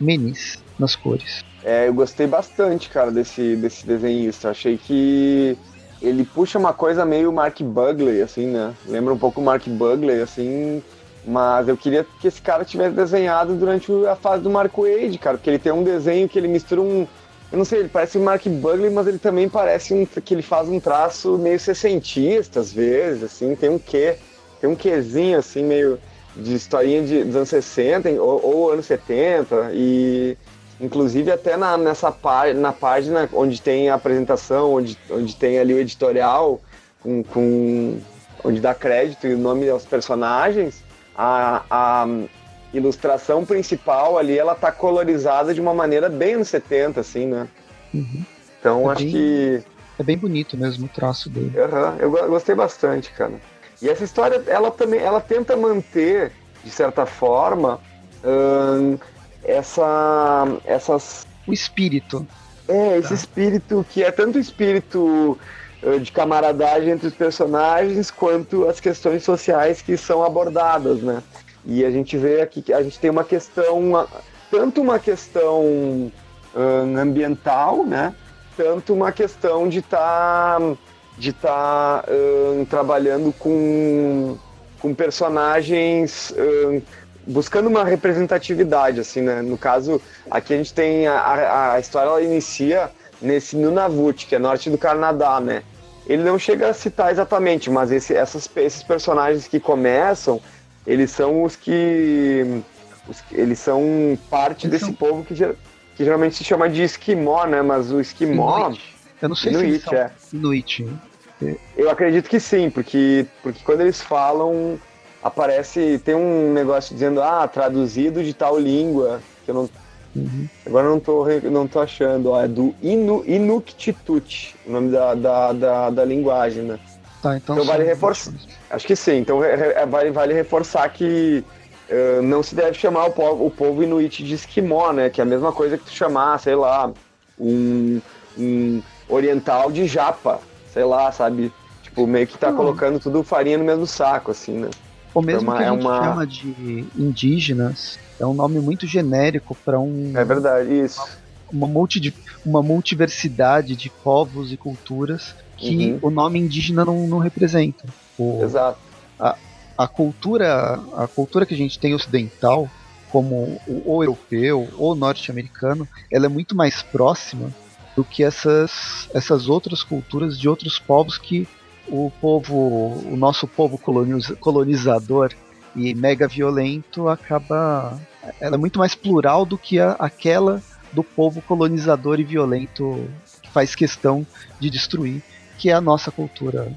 Menes nas cores. É, eu gostei bastante, cara, desse, desse desenhista. Achei que ele puxa uma coisa meio Mark Bugley, assim, né? Lembra um pouco o Mark Bugley, assim. Mas eu queria que esse cara tivesse desenhado durante a fase do Mark Wade, cara, porque ele tem um desenho que ele mistura um. Eu não sei, ele parece o Mark Bugley, mas ele também parece um, que ele faz um traço meio sessentista, às vezes, assim, tem um quê. Tem um quezinho, assim, meio de historinha de, dos anos 60 ou, ou anos 70. E Inclusive até na, nessa pá, na página onde tem a apresentação, onde, onde tem ali o editorial, com, com onde dá crédito e o nome aos personagens, a, a ilustração principal ali ela tá colorizada de uma maneira bem anos 70, assim, né? Uhum. Então é acho bem, que. É bem bonito mesmo o traço dele. Uhum, eu gostei bastante, cara. E essa história, ela também, ela tenta manter, de certa forma, hum, essa, essas. O espírito. É, esse tá. espírito que é tanto espírito eh, de camaradagem entre os personagens quanto as questões sociais que são abordadas, né? E a gente vê aqui que a gente tem uma questão, tanto uma questão hum, ambiental, né? Tanto uma questão de estar tá, de tá, hum, trabalhando com, com personagens hum, buscando uma representatividade, assim, né? No caso, aqui a gente tem a, a história ela inicia nesse Nunavut, que é norte do Canadá, né? Ele não chega a citar exatamente, mas esse, essas, esses personagens que começam, eles são os que, os, eles são parte eles desse são... povo que, que, geralmente se chama de esquimó, né? Mas o esquimó, Inuit. eu não sei Inuit, se eles é. Inuit. Eu acredito que sim, porque porque quando eles falam aparece tem um negócio dizendo ah traduzido de tal língua que eu não Uhum. Agora não tô, não tô achando, ó, é do Inu, Inuktitut, o nome da, da, da, da linguagem, né? Tá, então, então vale reforçar. Acho que sim, então é, vale, vale reforçar que uh, não se deve chamar o povo, o povo inuit de esquimó, né? Que é a mesma coisa que tu chamar, sei lá, um, um oriental de japa, sei lá, sabe? Tipo, meio que tá não. colocando tudo farinha no mesmo saco, assim, né? Ou mesmo é uma, que a gente é uma... chama de indígenas, é um nome muito genérico para um. É verdade, isso. Uma, multi, uma multiversidade de povos e culturas que uhum. o nome indígena não, não representa. O, Exato. A, a cultura a cultura que a gente tem ocidental, como o, o europeu ou norte-americano, ela é muito mais próxima do que essas, essas outras culturas de outros povos que o povo, o nosso povo colonizador e mega violento acaba ela é muito mais plural do que a, aquela do povo colonizador e violento que faz questão de destruir, que é a nossa cultura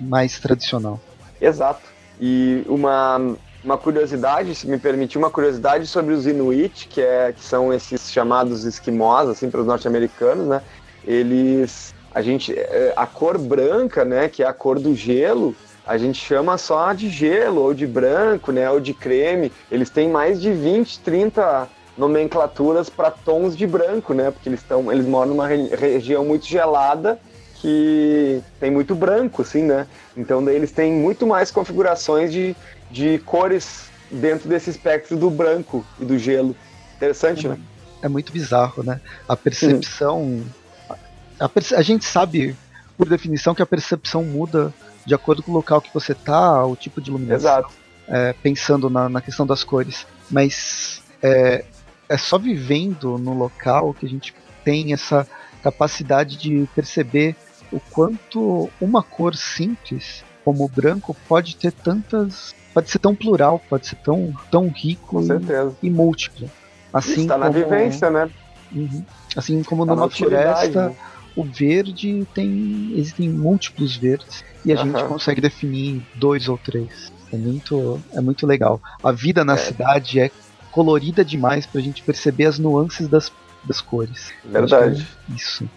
mais tradicional. Exato. E uma, uma curiosidade, se me permitir, uma curiosidade sobre os Inuit, que, é, que são esses chamados esquimós, assim, para os norte-americanos, né? Eles, a gente, é, a cor branca, né, que é a cor do gelo, a gente chama só de gelo, ou de branco, né, ou de creme. Eles têm mais de 20, 30 nomenclaturas para tons de branco, né? Porque eles, estão, eles moram numa re região muito gelada que tem muito branco, assim, né? Então daí eles têm muito mais configurações de, de cores dentro desse espectro do branco e do gelo. Interessante, é, né? É muito bizarro, né? A percepção. A, a gente sabe, por definição, que a percepção muda de acordo com o local que você tá, o tipo de iluminação. Exato. É, pensando na, na, questão das cores. Mas é, é só vivendo no local que a gente tem essa capacidade de perceber o quanto uma cor simples como o branco pode ter tantas pode ser tão plural pode ser tão tão rico e, e, múltiplo assim está na vivência né uhum, assim como tá numa floresta né? O verde tem existem múltiplos verdes e a uhum. gente consegue definir dois ou três. É muito, é muito legal. A vida na é. cidade é colorida demais para a gente perceber as nuances das, das cores. Verdade. É isso.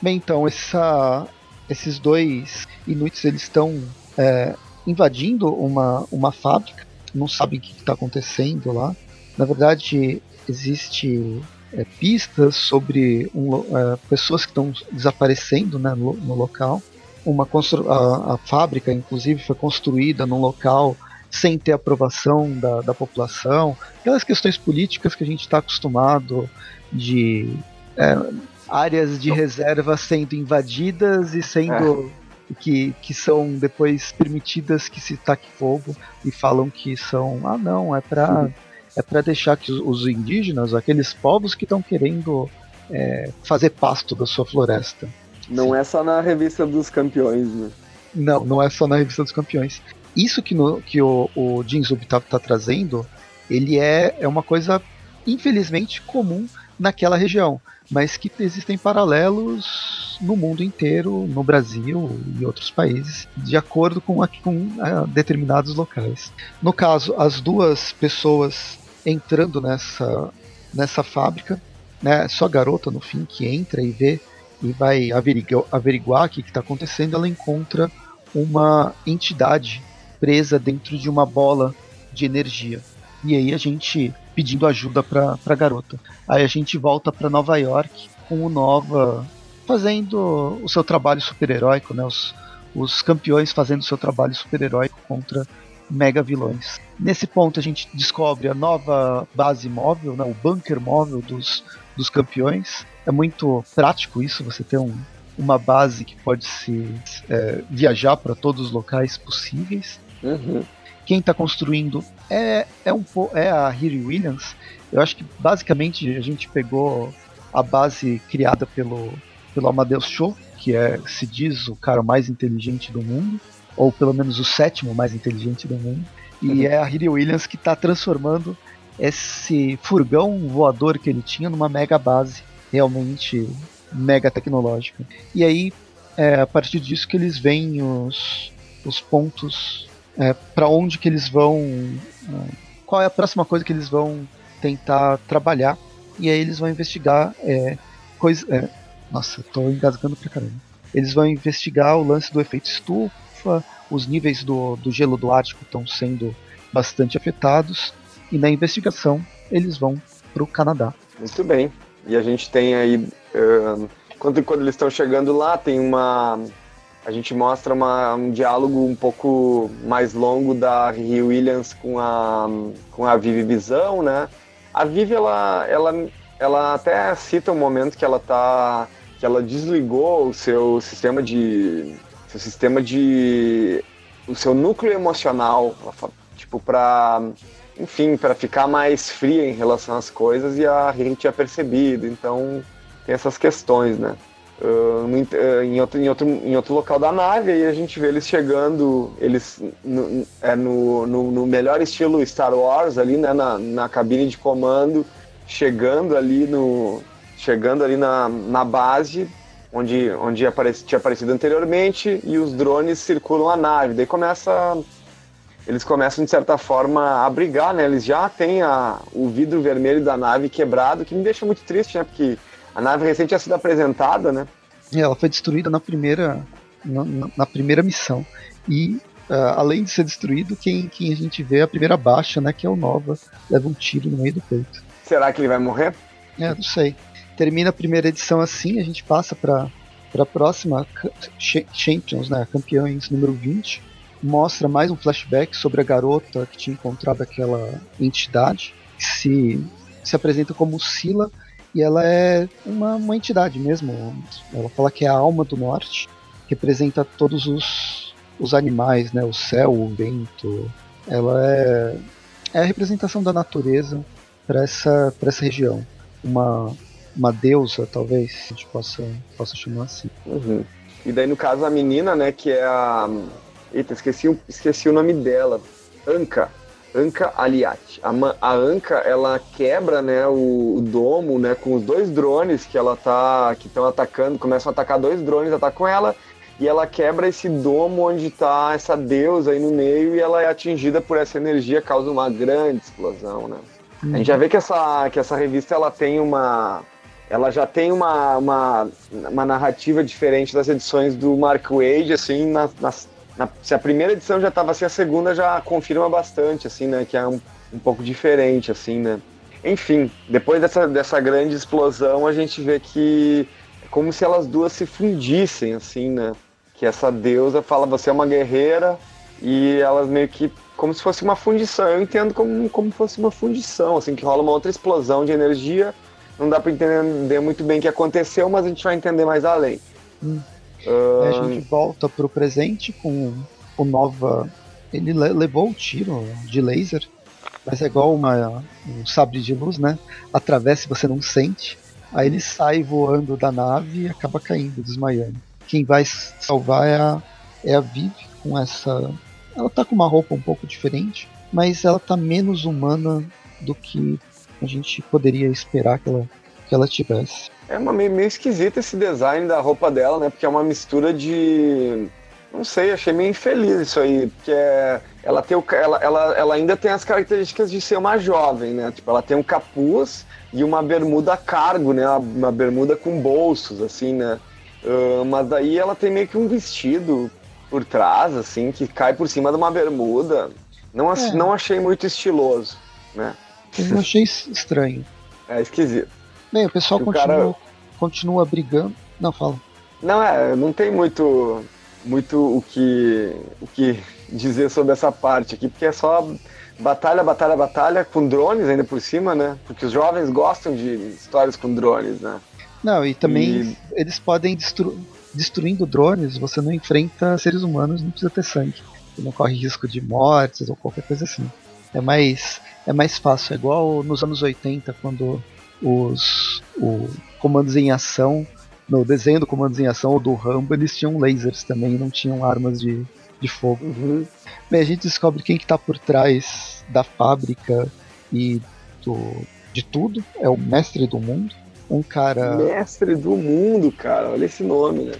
Bem, então, essa, esses dois Inuits eles estão é, invadindo uma, uma fábrica, não sabem o que está acontecendo lá. Na verdade, existe é, pistas sobre um, é, pessoas que estão desaparecendo né, no, no local. Uma a, a, fábrica, inclusive, foi construída num local sem ter aprovação da, da população, aquelas questões políticas que a gente está acostumado de é, áreas de reserva sendo invadidas e sendo é. que, que são depois permitidas que se taque fogo e falam que são ah não é para é para deixar que os indígenas, aqueles povos que estão querendo é, fazer pasto da sua floresta. Não Sim. é só na revista dos campeões, né? Não, não é só na revista dos campeões. Isso que, no, que o, o Jinzub tá, tá trazendo, ele é, é uma coisa, infelizmente, comum naquela região, mas que existem paralelos no mundo inteiro, no Brasil e outros países, de acordo com, a, com a, determinados locais. No caso, as duas pessoas entrando nessa, nessa fábrica, né, só a garota no fim que entra e vê e vai averiguar, averiguar o que está acontecendo, ela encontra uma entidade presa dentro de uma bola de energia. E aí a gente pedindo ajuda para a garota. Aí a gente volta para Nova York com o Nova fazendo o seu trabalho super-heróico, né? Os, os campeões fazendo o seu trabalho super-heróico contra mega vilões. Nesse ponto a gente descobre a nova base móvel, né, o bunker móvel dos, dos campeões. É muito prático isso, você ter um, uma base que pode se é, viajar para todos os locais possíveis. Uhum. Quem está construindo é, é, um, é a Hiri Williams. Eu acho que basicamente a gente pegou a base criada pelo, pelo Amadeus Cho, que é, se diz, o cara mais inteligente do mundo, ou pelo menos o sétimo mais inteligente do mundo. E uhum. é a Hiri Williams que está transformando esse furgão voador que ele tinha numa mega base, realmente mega tecnológica. E aí, é a partir disso que eles veem os, os pontos é, para onde que eles vão, é, qual é a próxima coisa que eles vão tentar trabalhar. E aí eles vão investigar é, coisa. É, nossa, tô engasgando pra caramba. Eles vão investigar o lance do efeito estufa, os níveis do, do gelo do Ártico estão sendo bastante afetados, e na investigação eles vão para o Canadá. Muito bem. E a gente tem aí, uh, quando, quando eles estão chegando lá, tem uma. A gente mostra uma, um diálogo um pouco mais longo da Rio Williams com a, com a Vivi Visão, né? A Vivi, ela, ela, ela até cita um momento que ela tá. que ela desligou o seu sistema de. Seu sistema de. o seu núcleo emocional, tipo, para enfim, para ficar mais fria em relação às coisas e a gente tinha percebido. Então, tem essas questões, né? Uh, em, outro, em, outro, em outro local da nave, aí a gente vê eles chegando, eles no, é no, no, no, melhor estilo Star Wars ali, né, na, na cabine de comando, chegando ali no chegando ali na, na base onde, onde apareci, tinha aparecido anteriormente e os drones circulam a nave. Daí começa eles começam de certa forma a brigar, né? Eles já têm a, o vidro vermelho da nave quebrado, que me deixa muito triste, né? Porque a nave recente tinha sido apresentada, né? E ela foi destruída na primeira, na, na primeira missão. E uh, além de ser destruído, quem, quem a gente vê é a primeira baixa, né? Que é o Nova, leva um tiro no meio do peito. Será que ele vai morrer? É, não sei. Termina a primeira edição assim, a gente passa para a próxima Champions, né? Campeões número 20. Mostra mais um flashback sobre a garota que tinha encontrado aquela entidade, que se, se apresenta como Sila e ela é uma, uma entidade mesmo. Ela fala que é a alma do norte, representa todos os, os animais, né? O céu, o vento. Ela é, é a representação da natureza para essa, essa região. Uma, uma deusa, talvez, a gente possa, possa chamar assim. Uhum. E daí, no caso, a menina, né, que é a. Eita, esqueci, esqueci o nome dela. Anka. Anka Aliat. A, a Anka, ela quebra, né, o, o, domo, né, com os dois drones que ela tá, que estão atacando, começam a atacar dois drones, atacam ela, e ela quebra esse domo onde tá essa deusa aí no meio e ela é atingida por essa energia, causa uma grande explosão, né. A gente já vê que essa, que essa revista, ela tem uma... Ela já tem uma, uma, uma narrativa diferente das edições do Mark Wade, assim, nas, nas na, se a primeira edição já estava assim, a segunda já confirma bastante, assim, né? Que é um, um pouco diferente, assim, né? Enfim, depois dessa, dessa grande explosão, a gente vê que é como se elas duas se fundissem, assim, né? Que essa deusa fala, você é uma guerreira, e elas meio que como se fosse uma fundição. Eu entendo como, como fosse uma fundição, assim, que rola uma outra explosão de energia. Não dá para entender muito bem o que aconteceu, mas a gente vai entender mais além. Hum. Uh... A gente volta pro presente com o Nova. Ele levou o tiro de laser, mas é igual uma, um sabre de luz, né? Atravessa e você não sente. Aí ele sai voando da nave e acaba caindo, desmaiando. Quem vai salvar é a, é a Viv com essa. Ela tá com uma roupa um pouco diferente, mas ela tá menos humana do que a gente poderia esperar que ela, que ela tivesse. É uma meio, meio esquisito esse design da roupa dela, né? Porque é uma mistura de. Não sei, achei meio infeliz isso aí. Porque é, ela, tem o, ela, ela, ela ainda tem as características de ser uma jovem, né? Tipo, ela tem um capuz e uma bermuda cargo, né? Uma bermuda com bolsos, assim, né? Uh, mas daí ela tem meio que um vestido por trás, assim, que cai por cima de uma bermuda. Não, é. não achei muito estiloso, né? Eu achei estranho. É esquisito. Bem, o pessoal o continua, cara... continua brigando. Não, fala. Não, é, não tem muito. muito o que, o que dizer sobre essa parte aqui, porque é só batalha, batalha, batalha com drones ainda por cima, né? Porque os jovens gostam de histórias com drones, né? Não, e também e... eles podem destru... destruindo drones, você não enfrenta seres humanos, não precisa ter sangue. Você não corre risco de mortes ou qualquer coisa assim. É mais é mais fácil, é igual nos anos 80 quando os o comandos em ação no desenho do comandos em ação ou do Rambo, eles tinham lasers também, não tinham armas de, de fogo. Uhum. Bem, a gente descobre quem que tá por trás da fábrica e do, de tudo. É o mestre do mundo. Um cara. Mestre do mundo, cara. Olha esse nome, né?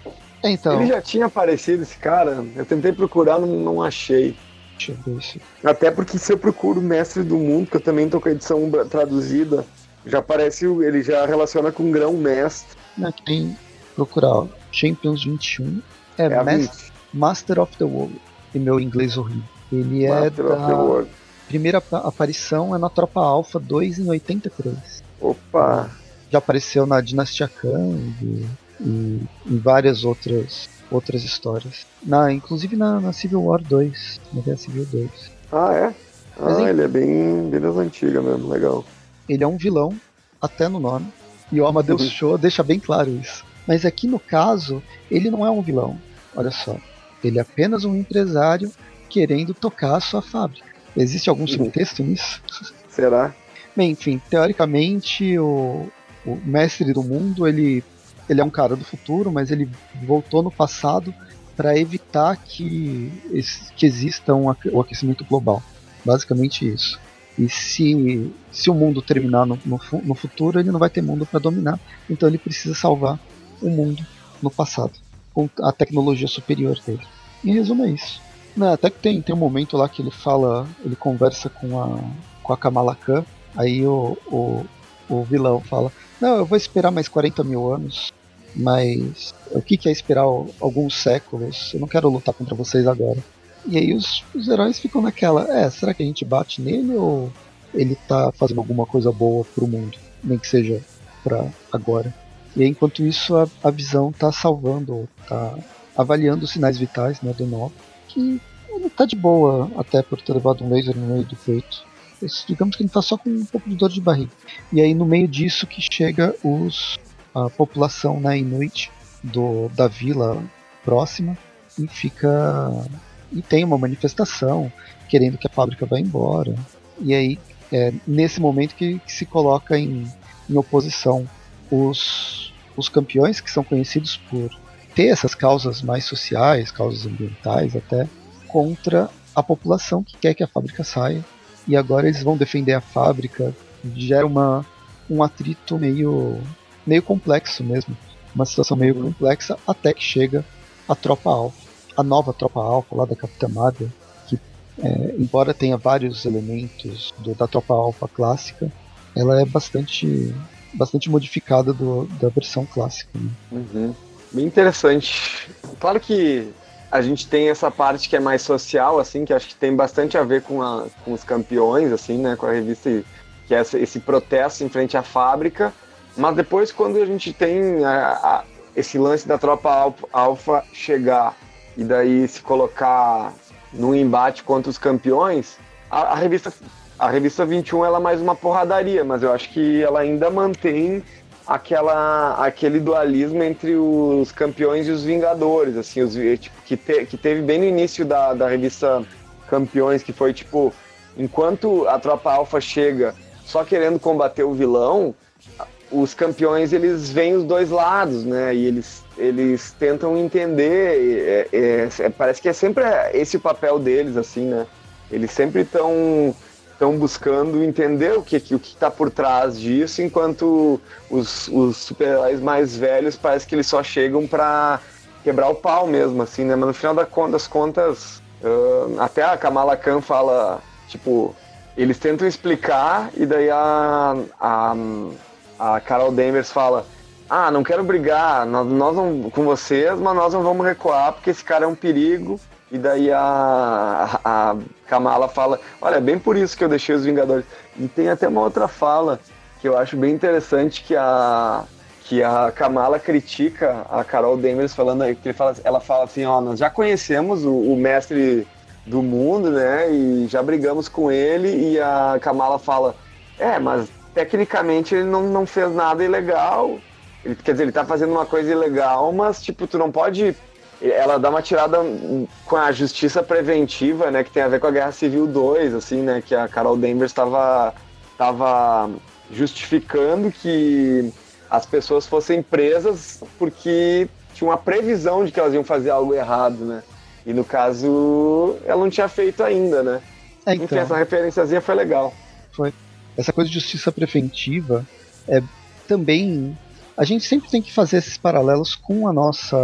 É, então. Ele já tinha aparecido, esse cara. Eu tentei procurar, não, não achei. Deixa eu ver se... Até porque se eu procuro Mestre do Mundo, que eu também tô com a edição traduzida, já aparece, ele já relaciona com grão-mestre. Aqui tem procurar Champions 21. É, é Mas, Master of the World. E meu inglês horrível. Ele é Master é da primeira aparição é na Tropa Alpha 2 em 83. Opa! Já apareceu na Dinastia Kang e, e em várias outras outras histórias. Na, inclusive na, na Civil War 2, na Guerra Civil 2. Ah, é? Ah, Mas, ele é bem, bem das antigas mesmo, legal. Ele é um vilão, até no nome. E o Amadeus uhum. Show deixa bem claro isso. Mas aqui no caso, ele não é um vilão. Olha só. Ele é apenas um empresário querendo tocar a sua fábrica. Existe algum uhum. subtexto nisso? Será? Bem, enfim, teoricamente o, o mestre do mundo ele, ele é um cara do futuro, mas ele voltou no passado para evitar que, que exista um, o aquecimento global. Basicamente isso. E se, se o mundo terminar no, no, no futuro, ele não vai ter mundo para dominar. Então ele precisa salvar o mundo no passado, com a tecnologia superior dele. Em resumo, é isso. Não, até que tem, tem um momento lá que ele fala, ele conversa com a, com a Kamala Khan, aí o, o, o vilão fala: Não, eu vou esperar mais 40 mil anos, mas o que, é esperar alguns séculos? Eu não quero lutar contra vocês agora. E aí os, os heróis ficam naquela, é, será que a gente bate nele ou ele tá fazendo alguma coisa boa pro mundo? Nem que seja pra agora. E aí, enquanto isso, a, a visão tá salvando, tá avaliando os sinais vitais né, do nó, que ele tá de boa, até por ter levado um laser no meio do peito. Digamos que ele tá só com um pouco de dor de barriga. E aí, no meio disso, que chega os a população né, Inuit do, da vila próxima e fica e tem uma manifestação querendo que a fábrica vá embora. E aí, é nesse momento que, que se coloca em, em oposição os, os campeões, que são conhecidos por ter essas causas mais sociais, causas ambientais até, contra a população que quer que a fábrica saia. E agora eles vão defender a fábrica. Gera uma, um atrito meio, meio complexo mesmo. Uma situação meio complexa até que chega a tropa alfa a nova tropa alfa lá da Capitã Marvel, que é, embora tenha vários elementos do, da tropa alfa clássica, ela é bastante bastante modificada do, da versão clássica. Né? Uhum. Bem interessante. Claro que a gente tem essa parte que é mais social, assim, que acho que tem bastante a ver com, a, com os campeões, assim, né, com a revista, que é esse protesto em frente à fábrica. Mas depois, quando a gente tem a, a, esse lance da tropa alfa chegar e daí se colocar num embate contra os campeões, a, a, revista a revista 21 ela é mais uma porradaria, mas eu acho que ela ainda mantém aquela aquele dualismo entre os campeões e os vingadores, assim, os, tipo, que, te, que teve bem no início da, da revista Campeões, que foi tipo, enquanto a tropa alfa chega só querendo combater o vilão, os campeões eles veem os dois lados, né? E eles eles tentam entender, é, é, é, parece que é sempre esse o papel deles, assim, né? Eles sempre estão estão buscando entender o que o que está por trás disso, enquanto os, os super-heróis mais velhos parece que eles só chegam para quebrar o pau mesmo, assim, né? Mas no final das contas, uh, até a Kamala Khan fala, tipo, eles tentam explicar e daí a, a, a Carol Danvers fala ah, não quero brigar, nós, nós não, com vocês, mas nós não vamos recuar porque esse cara é um perigo. E daí a, a, Kamala fala, olha, é bem por isso que eu deixei os Vingadores. E tem até uma outra fala que eu acho bem interessante que a, que a Kamala critica a Carol Danvers falando que fala, ela fala assim, ó, nós já conhecemos o, o, mestre do mundo, né? E já brigamos com ele e a Kamala fala, é, mas tecnicamente ele não, não fez nada ilegal. Ele, quer dizer, ele tá fazendo uma coisa ilegal, mas tipo, tu não pode. Ela dá uma tirada com a justiça preventiva, né? Que tem a ver com a Guerra Civil 2, assim, né? Que a Carol Danvers estava tava justificando que as pessoas fossem presas porque tinha uma previsão de que elas iam fazer algo errado, né? E no caso, ela não tinha feito ainda, né? É, então, Enfim, essa referenciazinha foi legal. Foi. Essa coisa de justiça preventiva é também. A gente sempre tem que fazer esses paralelos com a nossa,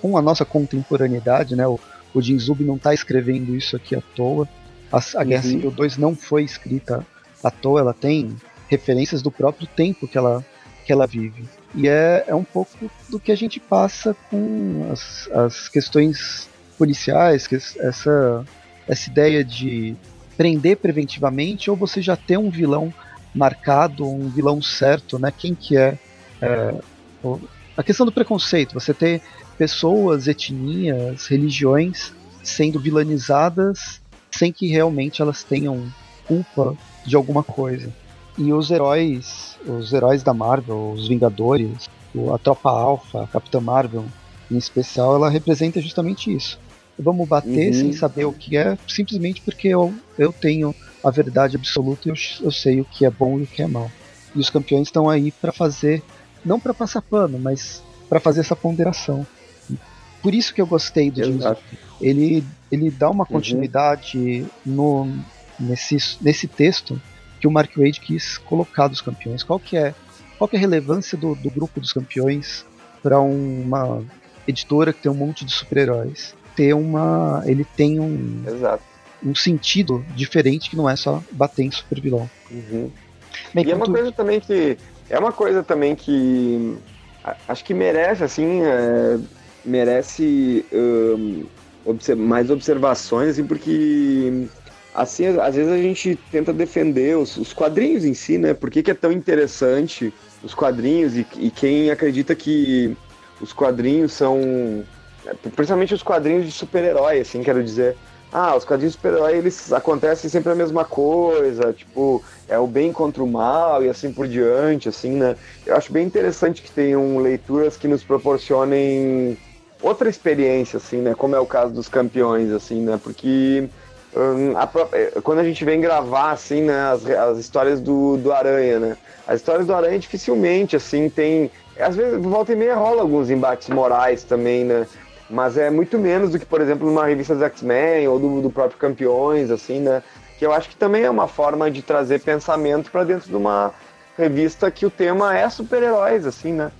com a nossa contemporaneidade, né? O, o Jin Zub não está escrevendo isso aqui à toa. A, a Guerra uhum. Civil 2 não foi escrita à toa, ela tem referências do próprio tempo que ela, que ela vive. E é, é um pouco do que a gente passa com as, as questões policiais, que essa, essa ideia de prender preventivamente ou você já ter um vilão marcado, um vilão certo, né? Quem que é, é a questão do preconceito, você ter pessoas, etnias, religiões sendo vilanizadas sem que realmente elas tenham culpa de alguma coisa. E os heróis, os heróis da Marvel, os Vingadores, a Tropa Alpha, a Capitã Marvel, em especial, ela representa justamente isso. Vamos bater uhum. sem saber o que é, simplesmente porque eu, eu tenho a verdade absoluta e eu, eu sei o que é bom e o que é mal. E os campeões estão aí para fazer, não para passar pano, mas para fazer essa ponderação. Por isso que eu gostei do James Ele, ele dá uma uhum. continuidade uhum. no, nesse, nesse texto que o Mark Wade quis colocar dos campeões. Qual que é, qual que é a relevância do, do grupo dos campeões para uma editora que tem um monte de super-heróis? Ter uma, ele tem um, Exato. um sentido diferente que não é só bater em super vilão. Uhum. E é uma coisa também que é uma coisa também que acho que merece assim é, merece um, mais observações assim, porque assim, às vezes a gente tenta defender os, os quadrinhos em si, né? Por que, que é tão interessante os quadrinhos e, e, quem acredita que os quadrinhos são. Principalmente os quadrinhos de super-herói, assim, quero dizer. Ah, os quadrinhos de super-herói, eles acontecem sempre a mesma coisa, tipo, é o bem contra o mal e assim por diante, assim, né? Eu acho bem interessante que tenham leituras que nos proporcionem outra experiência, assim, né? Como é o caso dos campeões, assim, né? Porque a própria, eh, quando a gente vem gravar assim, né, as, as histórias do, do Aranha, né? As histórias do Aranha dificilmente assim tem, às vezes volta e meia rola alguns embates morais também, né? Mas é muito menos do que, por exemplo, numa revista dos X-Men ou do, do próprio Campeões, assim, né? Que eu acho que também é uma forma de trazer pensamento para dentro de uma revista que o tema é super-heróis, assim, né?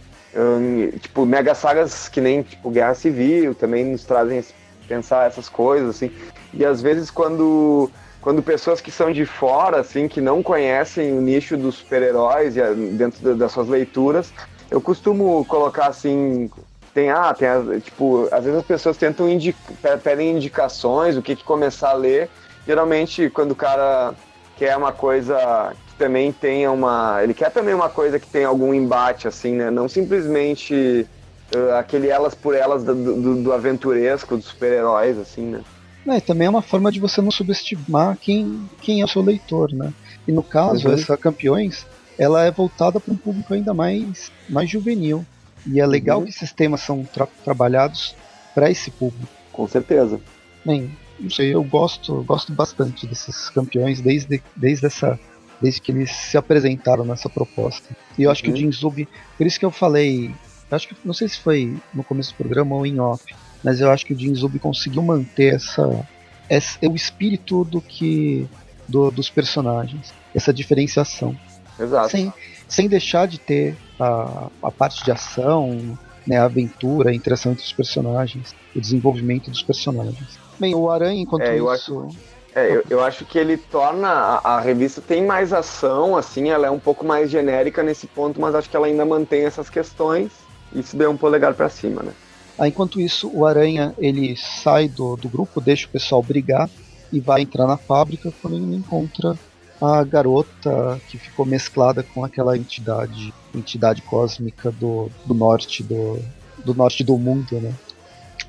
Tipo, mega sagas que nem tipo Guerra Civil também nos trazem pensar essas coisas, assim. E às vezes quando quando pessoas que são de fora, assim, que não conhecem o nicho dos super-heróis dentro das suas leituras, eu costumo colocar assim, tem ah, tem tipo, às vezes as pessoas tentam indicar, pedem indicações, o que, que começar a ler. Geralmente quando o cara quer uma coisa também tenha uma, ele quer também uma coisa que tenha algum embate assim, né? Não simplesmente uh, aquele elas por elas do, do, do aventuresco, dos super-heróis assim, né? É, também é uma forma de você não subestimar quem, quem é o seu leitor, né? E no caso, uhum. essa Campeões, ela é voltada para um público ainda mais, mais juvenil. E é legal uhum. que esses temas são tra trabalhados para esse público. Com certeza. Bem, não sei, eu gosto, gosto bastante desses campeões desde, desde essa desde que eles se apresentaram nessa proposta. E eu acho que o uhum. Jin Zub, por isso que eu falei, acho que não sei se foi no começo do programa ou em off, mas eu acho que o Jin Zub conseguiu manter essa, essa o espírito do que do, dos personagens, essa diferenciação. Exato. Sem, sem deixar de ter a, a parte de ação, né, a aventura, a interação entre os personagens, o desenvolvimento dos personagens. Bem, o Aranha, enquanto é, eu isso. Acho, é, eu, eu, acho que ele torna. A, a, revista tem mais ação, assim, ela é um pouco mais genérica nesse ponto, mas acho que ela ainda mantém essas questões. Isso deu um polegar para cima, né? Ah, enquanto isso, o Aranha ele sai do, do grupo, deixa o pessoal brigar e vai entrar na fábrica quando ele encontra a garota que ficou mesclada com aquela entidade, entidade cósmica do, do norte do, do norte do mundo, né?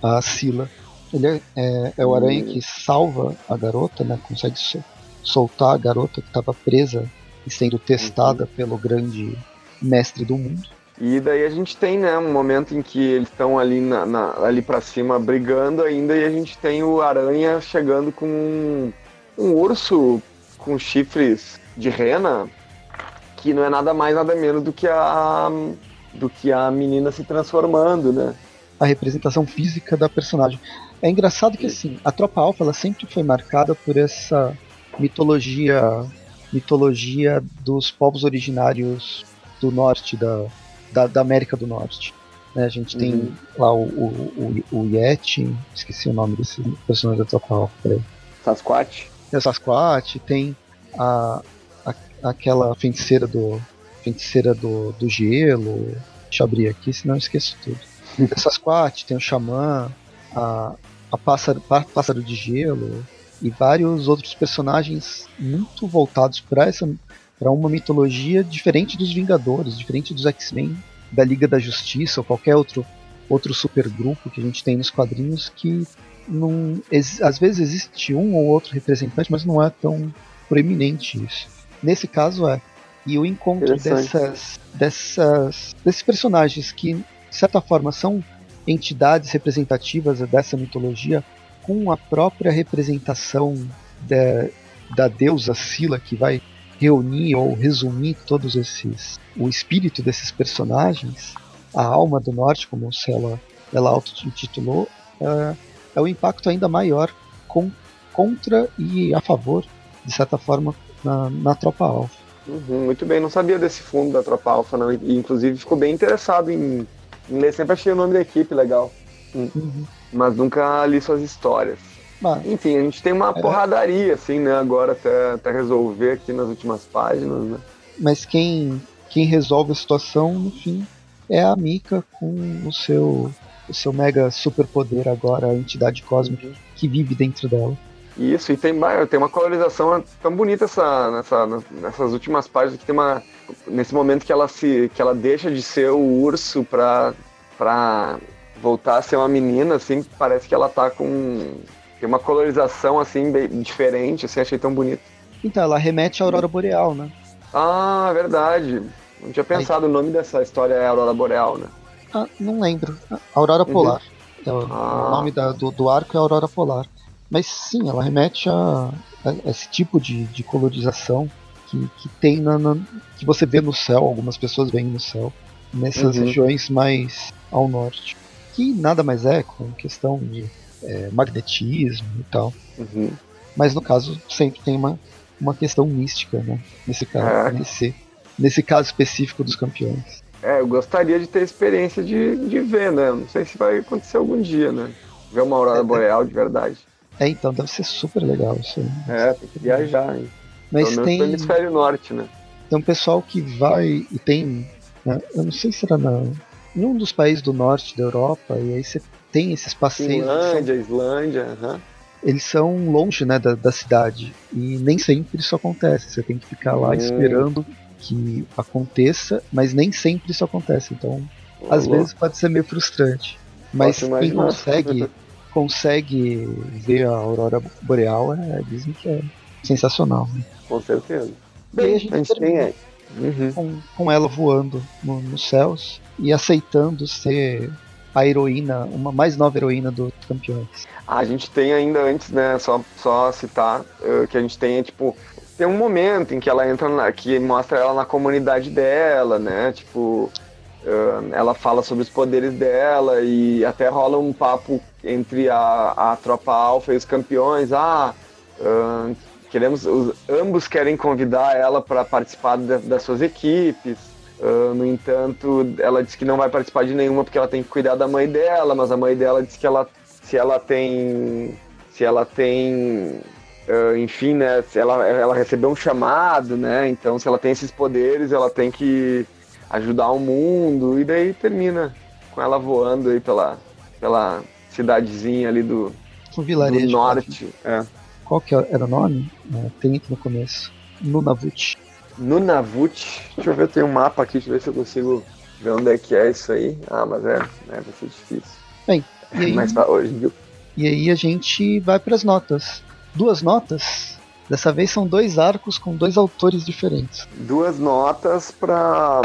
A Sila. Ele é, é, é o aranha que salva a garota, né? Consegue sol, soltar a garota que estava presa e sendo testada uhum. pelo grande mestre do mundo. E daí a gente tem, né, um momento em que eles estão ali, na, na ali para cima brigando ainda e a gente tem o Aranha chegando com um, um urso com chifres de rena que não é nada mais nada menos do que a do que a menina se transformando, né? A representação física da personagem. É engraçado que assim, a tropa alfa ela sempre foi marcada por essa mitologia mitologia dos povos originários do norte da, da, da América do Norte. Né, a gente tem uhum. lá o, o, o, o, Yeti, esqueci o nome desse personagem da Tropa Alpha. Sasquatch. Tem o Sasquatch, tem a, a, aquela feiticeira do feiticeira do, do gelo. Deixa eu abrir aqui, senão eu esqueço tudo. Tem o Sasquatch, tem o Xamã, a, a pássaro, pássaro de gelo e vários outros personagens muito voltados para essa para uma mitologia diferente dos Vingadores, diferente dos X-Men, da Liga da Justiça ou qualquer outro outro supergrupo que a gente tem nos quadrinhos que não, às vezes existe um ou outro representante, mas não é tão proeminente isso. Nesse caso é. E o encontro dessas, dessas, desses personagens que, de certa forma, são entidades representativas dessa mitologia com a própria representação da, da deusa Sila que vai reunir ou resumir todos esses o espírito desses personagens, a alma do norte, como ela ela auto-intitulou, é, é o um impacto ainda maior com, contra e a favor, de certa forma, na, na tropa alfa. Uhum, muito bem, não sabia desse fundo da tropa alfa, não. E, inclusive ficou bem interessado em, ler, sempre achei o nome da equipe legal. Hum. Uhum. Mas nunca li suas histórias. Mas, Enfim, a gente tem uma é... porradaria, assim, né, agora até, até resolver aqui nas últimas páginas, né? Mas quem, quem resolve a situação, no fim, é a Mika com o seu, o seu mega superpoder agora, a entidade cósmica que vive dentro dela. Isso, e tem, tem uma colorização tão bonita essa, nessa, nessas últimas páginas que tem uma. Nesse momento que ela se. que ela deixa de ser o urso pra, pra voltar a ser uma menina, assim, parece que ela tá com tem uma colorização assim bem diferente, assim, achei tão bonito. Então, ela remete à Aurora Boreal, né? Ah, verdade. Não tinha pensado, Aí... o nome dessa história é Aurora Boreal, né? Ah, não lembro. Aurora uhum. Polar. Uhum. ah. O nome da, do, do, arco é Aurora Polar. Mas sim, ela remete a, a esse tipo de, de colorização que, que tem na, na, que você vê no céu, algumas pessoas veem no céu, nessas uhum. regiões mais ao norte. Que nada mais é com questão de é, magnetismo e tal. Uhum. Mas no caso sempre tem uma, uma questão mística, né? Nesse caso, é. nesse, nesse caso específico dos campeões. É, eu gostaria de ter a experiência de, de ver, né? Não sei se vai acontecer algum dia, né? Ver uma aurora é, é. boreal de verdade. É, então deve ser super legal isso aí. É, tem que viajar, hein? Mas Pelo tem. No hemisfério norte, né? Tem um pessoal que vai e tem. Né? Eu não sei se era na, em um dos países do norte da Europa, e aí você tem esses passeios. Islândia, são, Islândia, uhum. Eles são longe né, da, da, cidade. E nem sempre isso acontece. Você tem que ficar lá hum. esperando que aconteça, mas nem sempre isso acontece. Então, oh, às vezes pode ser meio frustrante. Mas quem consegue, consegue ver a aurora boreal, é, dizem que é sensacional. Né? Com certeza. Bem, a gente, tem é. Uhum. Com, com, ela voando no, nos céus e aceitando ser a heroína, uma mais nova heroína dos campeões. A gente tem ainda antes, né, só, só citar uh, que a gente tem, tipo, tem um momento em que ela entra, na, que mostra ela na comunidade dela, né, tipo, uh, ela fala sobre os poderes dela e até rola um papo entre a, a tropa alfa e os campeões, ah, uh, queremos, os, ambos querem convidar ela para participar das suas equipes, Uh, no entanto, ela disse que não vai participar de nenhuma porque ela tem que cuidar da mãe dela, mas a mãe dela disse que ela, se ela tem, se ela tem, uh, enfim, né, se ela, ela recebeu um chamado, né, então se ela tem esses poderes, ela tem que ajudar o mundo e daí termina com ela voando aí pela, pela cidadezinha ali do, um do norte. É. Qual que era o nome? É, tem aqui no começo. Nunavut. Nunavut. Deixa eu ver, tem um mapa aqui, deixa eu ver se eu consigo ver onde é que é isso aí. Ah, mas é, é vai ser difícil. Bem, e aí, Mas tá hoje, viu? e aí a gente vai para as notas. Duas notas. Dessa vez são dois arcos com dois autores diferentes. Duas notas pra.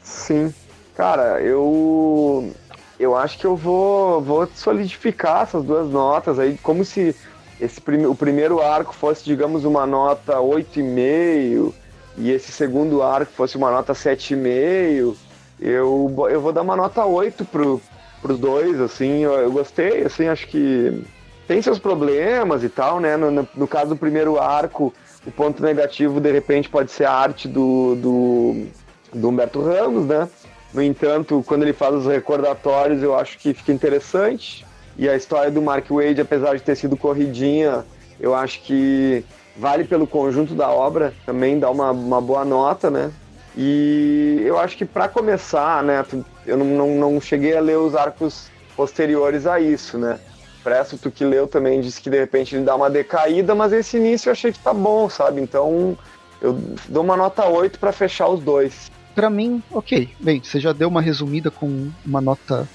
Sim. Cara, eu. Eu acho que eu vou, vou solidificar essas duas notas aí, como se esse prime... o primeiro arco fosse, digamos, uma nota 8,5 e esse segundo arco fosse uma nota 7,5. Eu, eu vou dar uma nota 8 pro, pros dois, assim, eu, eu gostei, assim, acho que tem seus problemas e tal, né? No, no, no caso do primeiro arco, o ponto negativo, de repente, pode ser a arte do, do, do Humberto Ramos, né? No entanto, quando ele faz os recordatórios, eu acho que fica interessante. E a história do Mark Wade, apesar de ter sido corridinha, eu acho que vale pelo conjunto da obra, também dá uma, uma boa nota, né? E eu acho que para começar, né, eu não, não, não, cheguei a ler os arcos posteriores a isso, né? Presto, tu que leu também disse que de repente ele dá uma decaída, mas esse início eu achei que tá bom, sabe? Então eu dou uma nota 8 para fechar os dois. Para mim, ok. Bem, você já deu uma resumida com uma nota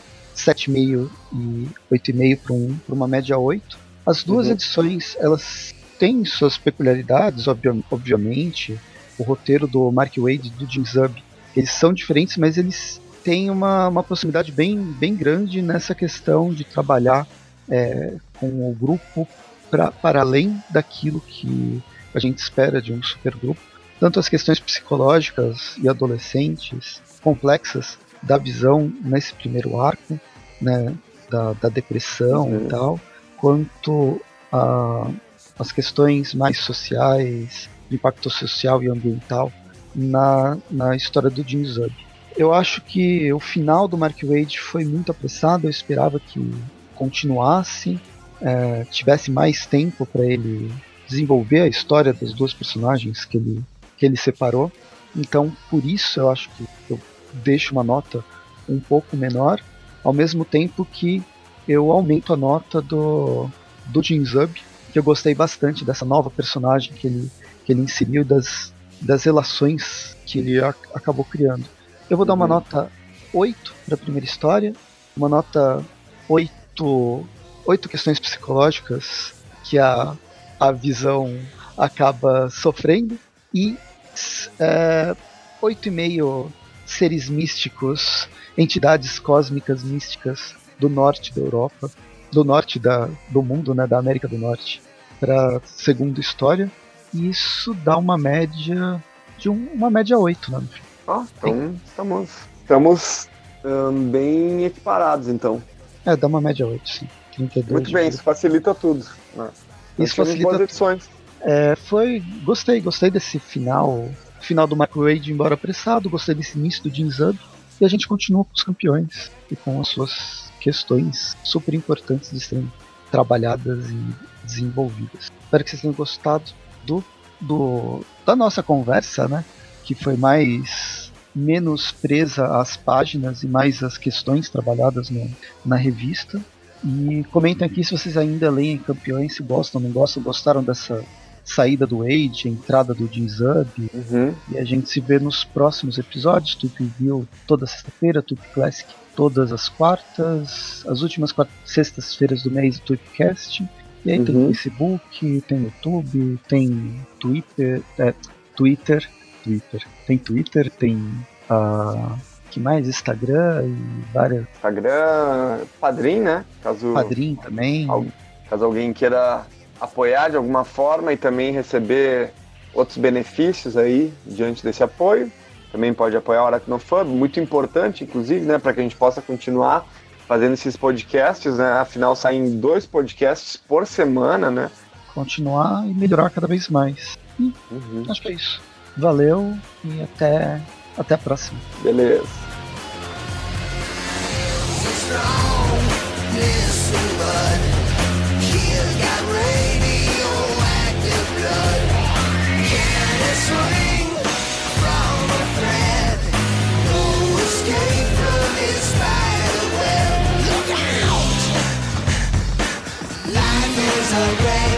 7,5 e 8,5 para um, uma média 8. As duas uhum. edições, elas têm suas peculiaridades, obviamente. O roteiro do Mark Wade e do Jim Zub, eles são diferentes, mas eles têm uma, uma proximidade bem, bem grande nessa questão de trabalhar é, com o grupo pra, para além daquilo que a gente espera de um supergrupo. Tanto as questões psicológicas e adolescentes complexas da visão nesse primeiro arco, né, da, da depressão uhum. e tal, quanto a, as questões mais sociais, impacto social e ambiental na, na história do Jim Zub. Eu acho que o final do Mark Wade foi muito apressado, eu esperava que continuasse, é, tivesse mais tempo para ele desenvolver a história das duas personagens que ele, que ele separou. Então, por isso eu acho que eu deixo uma nota um pouco menor, ao mesmo tempo que eu aumento a nota do, do Jin Zub, que eu gostei bastante dessa nova personagem que ele, que ele inseriu, das, das relações que ele acabou criando. Eu vou dar uma uhum. nota 8 para a primeira história, uma nota 8, 8 questões psicológicas que a, a visão acaba sofrendo, e é, 8,5 seres místicos, entidades cósmicas místicas do norte da Europa, do norte da, do mundo, né, da América do Norte, para segunda história. E isso dá uma média de um, uma média 8, né? Ah, então estamos, estamos um, bem equiparados, então. É, dá uma média 8, sim. 32 Muito bem, isso facilita tudo. Né? Isso facilita edições. É, foi, gostei, gostei desse final final do Michael Wade embora apressado, gostei desse início do Jim e a gente continua com os campeões e com as suas questões super importantes de serem trabalhadas e desenvolvidas. Espero que vocês tenham gostado do, do da nossa conversa, né? Que foi mais menos presa às páginas e mais às questões trabalhadas no, na revista. E comentem aqui se vocês ainda leem Campeões, se gostam, não gostam, gostaram dessa saída do Age, a entrada do Jim Zub. Uhum. E a gente se vê nos próximos episódios. Tupi Review toda sexta-feira, Tupi Classic todas as quartas, as últimas sextas-feiras do mês do Tweepcast. E aí uhum. tem Facebook, tem YouTube, tem Twitter, é, Twitter, Twitter, tem Twitter, tem uh, que mais? Instagram e várias. Instagram, Padrim, né? Caso Padrim também. Caso alguém queira apoiar de alguma forma e também receber outros benefícios aí diante desse apoio. Também pode apoiar o Aracnofub, muito importante, inclusive, né, para que a gente possa continuar fazendo esses podcasts, né? Afinal, saem dois podcasts por semana, né? Continuar e melhorar cada vez mais. E uhum. acho que é isso. Valeu e até, até a próxima. Beleza. as a race.